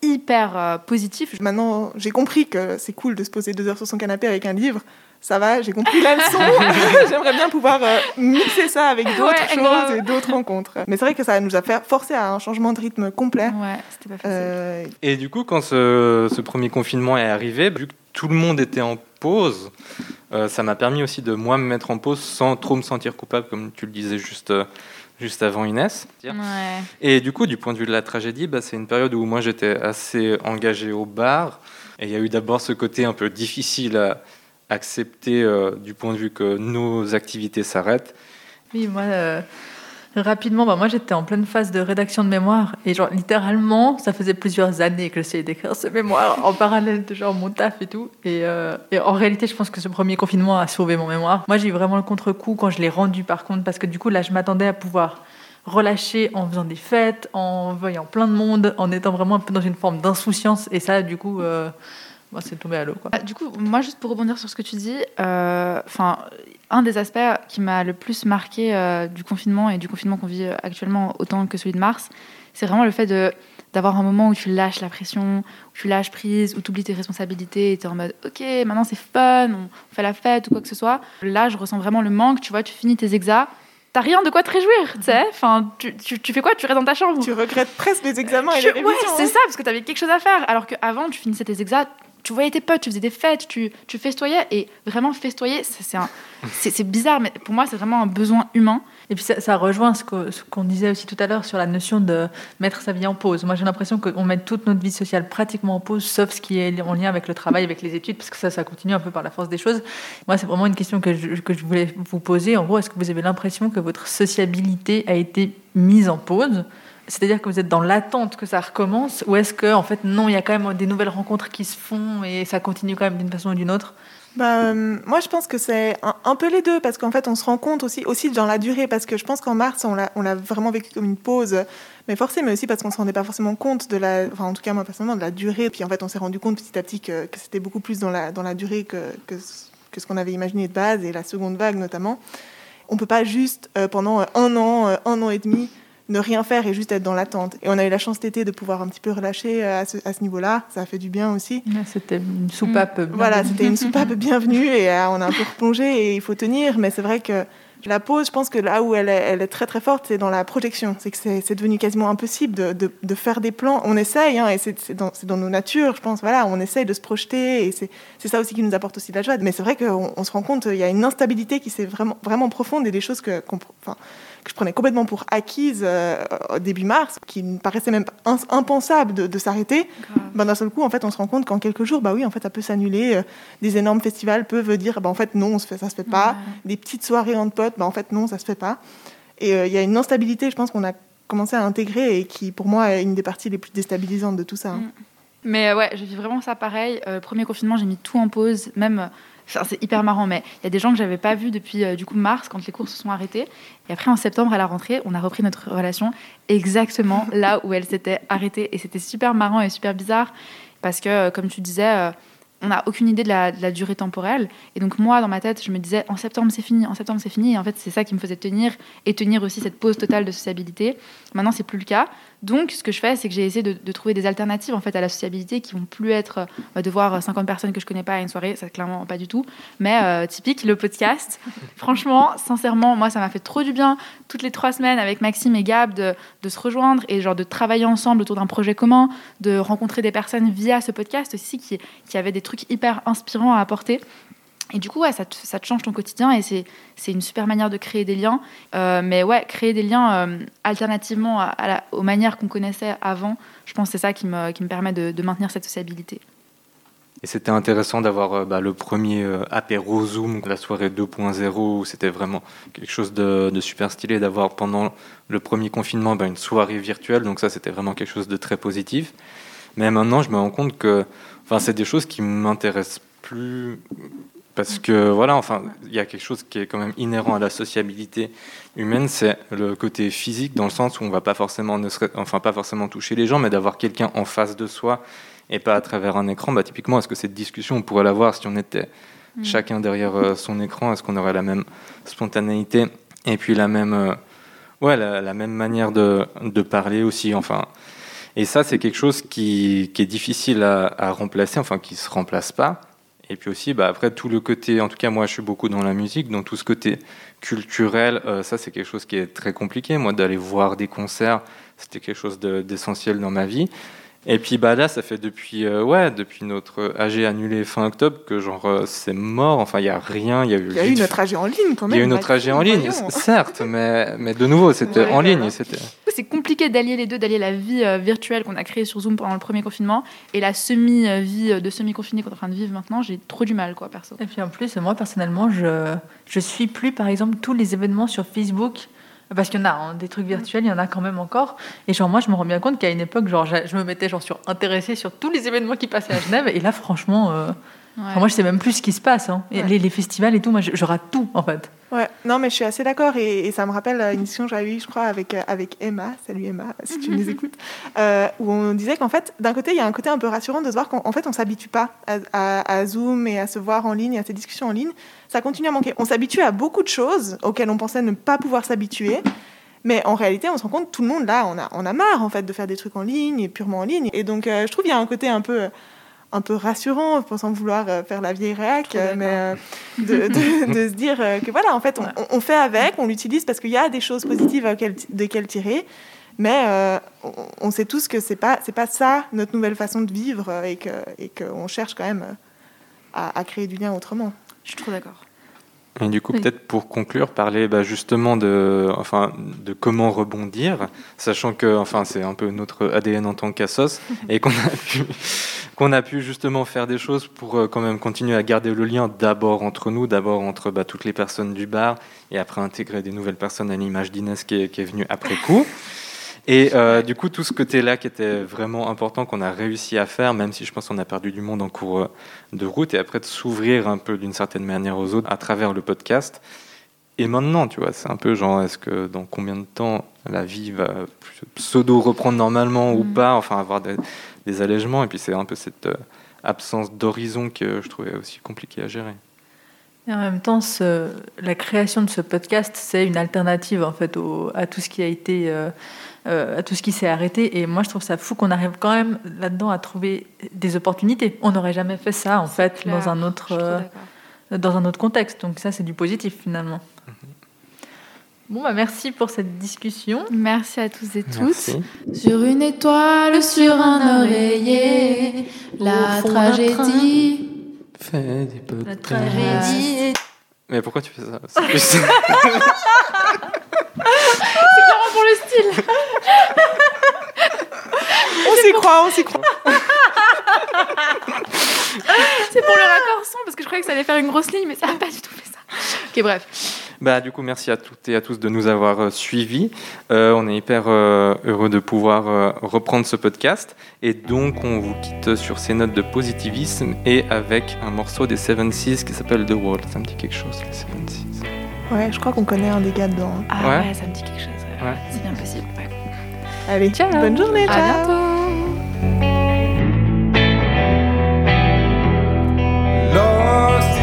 hyper euh, positif. Maintenant, j'ai compris que c'est cool de se poser deux heures sur son canapé avec un livre. Ça va, j'ai compris la leçon. (laughs) J'aimerais bien pouvoir euh, mixer ça avec d'autres Ouais, choses grave. et d'autres rencontres. Mais c'est vrai que ça nous a fait forcé à un changement de rythme complet. Ouais, c'était pas facile. Euh, Et du coup, quand ce, ce premier confinement est arrivé, vu que tout le monde était en pause, euh, ça m'a permis aussi de moi me mettre en pause sans trop me sentir coupable, comme tu le disais juste, euh, juste avant Inès. Ouais. Et du coup, du point de vue de la tragédie, bah, c'est une période où moi j'étais assez engagé au bar. Et il y a eu d'abord ce côté un peu difficile à accepter euh, du point de vue que nos activités s'arrêtent. Oui, moi, euh, rapidement, bah, moi j'étais en pleine phase de rédaction de mémoire et genre littéralement, ça faisait plusieurs années que j'essayais d'écrire ce mémoire en parallèle de genre mon taf et tout. Et, euh, et en réalité, je pense que ce premier confinement a sauvé mon mémoire. Moi, j'ai eu vraiment le contre-coup quand je l'ai rendu par contre, parce que du coup, là, je m'attendais à pouvoir relâcher en faisant des fêtes, en voyant plein de monde, en étant vraiment un peu dans une forme d'insouciance. Et ça, du coup, euh, c'est tombé à l'eau. quoi. Ah, Du coup, moi, juste pour rebondir sur ce que tu dis, euh, un des aspects qui m'a le plus marqué euh, du confinement et du confinement qu'on vit actuellement autant que celui de mars, c'est vraiment le fait de d'avoir un moment où tu lâches la pression, où tu lâches prise, où tu oublies tes responsabilités et tu es en mode ok, maintenant c'est fun, on fait la fête ou quoi que ce soit. Là, je ressens vraiment le manque, tu vois, tu finis tes exas, t'as rien de quoi te réjouir, tu sais. Enfin, tu, tu, tu fais quoi? Tu restes dans ta chambre? tu regrettes presque les examens et Tu- les ouais, révisions. c'est hein. ça, parce que tu avais quelque chose à faire. Alors qu'avant, tu finissais tes exas, tu voyais tes potes, tu faisais des fêtes, tu, tu festoyais. Et vraiment, festoyer, c'est bizarre, mais pour moi, c'est vraiment un besoin humain. Et puis ça, rejoint ce qu'on disait aussi tout à l'heure sur la notion de mettre sa vie en pause. Moi j'ai l'impression qu'on met toute notre vie sociale pratiquement en pause, sauf ce qui est en lien avec le travail, avec les études, parce que ça, ça continue un peu par la force des choses. Moi c'est vraiment une question que je, que je voulais vous poser. En gros, est-ce que vous avez l'impression que votre sociabilité a été mise en pause? C'est-à-dire que vous êtes dans l'attente que ça recommence, ou est-ce que en fait non, il y a quand même des nouvelles rencontres qui se font et ça continue quand même d'une façon ou d'une autre? Bah, euh, moi, je pense que c'est un, peu les deux, parce qu'en fait, on se rend compte aussi, aussi dans la durée, parce que je pense qu'en mars, on l'a, vraiment vécu comme une pause, mais forcée, mais aussi parce qu'on se rendait pas forcément compte de la, enfin, en tout cas, moi, personnellement, de la durée. Puis en fait, on s'est rendu compte petit à petit que, c'était beaucoup plus dans la, dans la durée que, que, ce qu'on avait imaginé de base, et la seconde vague notamment. On peut pas juste, euh, pendant un an, euh, un an et demi, ne rien faire et juste être dans l'attente. Et on a eu la chance cet été de pouvoir un petit peu relâcher euh, à ce, niveau-là. Ça a fait du bien aussi. C'était une soupape. Mm. Voilà, c'était une soupape (laughs) bienvenue et euh, on a un peu replongé et il faut tenir. Mais c'est vrai que la pause, je pense que là où elle est, elle est très très forte, c'est dans la projection. C'est que c'est devenu quasiment impossible de, de, de faire des plans. On essaye, hein, et c'est dans, nos natures, je pense. Voilà, on essaye de se projeter et c'est ça aussi qui nous apporte aussi de la joie. Mais c'est vrai qu'on on se rend compte, il y a une instabilité qui s'est vraiment, vraiment profonde et des choses que, enfin, que je prenais complètement pour acquises euh, au début mars, qui me paraissait même impensable de, de s'arrêter. Ben, d'un seul coup, en fait, on se rend compte qu'en quelques jours, bah oui, en fait, ça peut s'annuler. Euh, Des énormes festivals peuvent dire, bah, en fait, non, on se fait, ça se fait pas. Des petites soirées entre potes, bah, en fait, non, ça se fait pas. Et euh, il y a une instabilité, je pense, qu'on a commencé à intégrer et qui, pour moi, est une des parties les plus déstabilisantes de tout ça. hein. Mais euh, ouais, je vis vraiment ça pareil. Premier confinement, j'ai mis tout en pause, même. C'est hyper marrant, mais il y a des gens que j'avais pas vus depuis euh, du coup mars quand les cours se sont arrêtés. Et après en septembre à la rentrée, on a repris notre relation exactement (laughs) là où elle s'était arrêtée. Et c'était super marrant et super bizarre parce que, euh, comme tu disais, euh, on n'a aucune idée de la, de la durée temporelle. Et donc moi, dans ma tête, je me disais en septembre c'est fini, en septembre c'est fini. Et en fait, c'est ça qui me faisait tenir et tenir aussi cette pause totale de sociabilité. Maintenant, c'est plus le cas. Donc, ce que je fais, c'est que j'ai essayé de, de trouver des alternatives en fait à la sociabilité qui vont plus être euh, de voir 50 personnes que je connais pas à une soirée, ça clairement pas du tout. Mais euh, typique le podcast. (laughs) Franchement, sincèrement, moi, ça m'a fait trop du bien toutes les trois semaines avec Maxime et Gab de, de se rejoindre et genre de travailler ensemble autour d'un projet commun, de rencontrer des personnes via ce podcast aussi qui, qui avaient des trucs hyper inspirants à apporter. Et du coup, ça, te, change ton quotidien et c'est, une super manière de créer des liens. Euh, mais ouais, créer des liens euh, alternativement aux manières qu'on connaissait avant, je pense que c'est ça qui me, qui me permet de, maintenir cette sociabilité. Et c'était intéressant d'avoir euh, bah, le premier apéro Zoom, la soirée 2.0, où c'était vraiment quelque chose de, super stylé, d'avoir pendant le premier confinement bah, une soirée virtuelle. Donc ça, c'était vraiment quelque chose de très positif. Mais maintenant, je me rends compte que c'est des choses qui m'intéressent plus parce que voilà, enfin, il y a quelque chose qui est quand même inhérent à la sociabilité humaine, c'est le côté physique, dans le sens où on va pas forcément, ne serait- enfin pas forcément toucher les gens, mais d'avoir quelqu'un en face de soi et pas à travers un écran. Bah, typiquement, est-ce que cette discussion, on pourrait l'avoir si on était Mm. chacun derrière euh, son écran Est-ce qu'on aurait la même spontanéité et puis la même, euh, ouais, la, la même manière de, de parler aussi, enfin. Et ça, c'est quelque chose qui, qui est difficile à, à remplacer, enfin qui se remplace pas. Et puis aussi, bah, après, tout le côté, en tout cas, moi, je suis beaucoup dans la musique, donc tout ce côté culturel, euh, ça, c'est quelque chose qui est très compliqué. Moi, d'aller voir des concerts, c'était quelque chose de- d'essentiel dans ma vie. Et puis, bah, là, ça fait depuis, euh, ouais, depuis notre AG annulé fin octobre que, genre, euh, c'est mort. Enfin, il n'y a rien. Il y a eu, Il y a eu notre AG en ligne quand même. Il y a eu notre AG en ligne, (laughs) certes, mais, mais de nouveau, c'était Ouais, en ligne. C'était... C'est compliqué d'allier les deux, d'allier la vie euh, virtuelle qu'on a créée sur Zoom pendant le premier confinement et la semi-vie de semi-confiné qu'on est en train de vivre maintenant. J'ai trop du mal, quoi, perso. Et puis en plus, moi personnellement, je je suis plus par exemple tous les événements sur Facebook parce qu'il y en a hein, des trucs virtuels, il y en a quand même encore. Et genre moi, je me rends bien compte qu'à une époque, genre je me mettais genre sur intéressé sur tous les événements qui passaient à Genève. Et là, franchement, euh, enfin, moi je sais même plus ce qui se passe. hein. Ouais. les, les festivals et tout, moi je, je rate tout en fait. Ouais, non, mais je suis assez d'accord et, et ça me rappelle euh, une discussion que j'avais eue, je crois, avec, euh, avec Emma. Salut Emma, si tu nous (laughs) écoutes. Euh, où on disait qu'en fait, d'un côté, il y a un côté un peu rassurant de se voir qu'en en fait, on s'habitue pas à, à- à Zoom et à se voir en ligne, à ces discussions en ligne. Ça continue à manquer. On s'habitue à beaucoup de choses auxquelles on pensait ne pas pouvoir s'habituer. Mais en réalité, on se rend compte, tout le monde là, on a, on a marre en fait de faire des trucs en ligne et purement en ligne. Et donc, euh, je trouve qu'il y a un côté un peu, un peu rassurant, sans vouloir euh, faire la vieille réac, euh, mais euh, de, de- de (laughs) se dire que voilà, en fait, on, fait avec, on l'utilise parce qu'il y a des choses positives desquelles tirer. Mais euh, on, sait tous que c'est pas c'est pas ça notre nouvelle façon de vivre et que et qu'on cherche quand même à, à créer du lien autrement. Je suis trop d'accord. Et du coup, Oui. peut-être pour conclure, parler bah, justement de, enfin, de comment rebondir, sachant que enfin, c'est un peu notre ADN en tant qu'assos, (laughs) et qu'on a, pu, qu'on a pu justement faire des choses pour euh, quand même continuer à garder le lien d'abord entre nous, d'abord entre bah, toutes les personnes du bar, et après intégrer des nouvelles personnes à l'image d'Inès qui est, qui est venue après coup. Et euh, du coup, tout ce côté-là qui était vraiment important, qu'on a réussi à faire, même si je pense qu'on a perdu du monde en cours euh, de route, et après de s'ouvrir un peu d'une certaine manière aux autres à travers le podcast. Et maintenant, tu vois, c'est un peu genre, est-ce que dans combien de temps la vie va pseudo reprendre normalement ou Mm. pas, enfin avoir des, des allègements, et puis c'est un peu cette euh, absence d'horizon que je trouvais aussi compliqué à gérer. Et en même temps, ce- la création de ce podcast, c'est une alternative en fait au- à tout ce qui a été, euh, euh, à tout ce qui s'est arrêté. Et moi, je trouve ça fou qu'on arrive quand même là-dedans à trouver des opportunités. On n'aurait jamais fait ça en fait clair, dans un autre, euh, dans un autre contexte. Donc ça, c'est du positif finalement. Bon, bah merci pour cette discussion. Merci à tous et toutes. Merci. Sur une étoile, sur un oreiller, la tragédie. Fais des La tragédie. Mais pourquoi tu fais ça? C'est plus- (laughs) C'est clairement pour le style. On s'y croit, on s'y croit. C'est pour le raccord son parce que je croyais que ça allait faire une grosse ligne, mais ça n'a pas du tout fait ça. Ok, bref. Bah, du coup, merci à toutes et à tous de nous avoir euh, suivis. Euh, on est hyper euh, heureux de pouvoir euh, reprendre ce podcast. Et donc, on vous quitte sur ces notes de positivisme et avec un morceau des Seven Seas qui s'appelle The Wall. Ça me dit quelque chose, les Seven Seas. Ouais, je crois qu'on connaît un des gars dedans. Ah Ouais. ouais, ça me dit quelque chose. ouais. Ouais. C'est bien possible. ouais. Allez, Ciao. bonne journée, À ciao. bientôt. Lost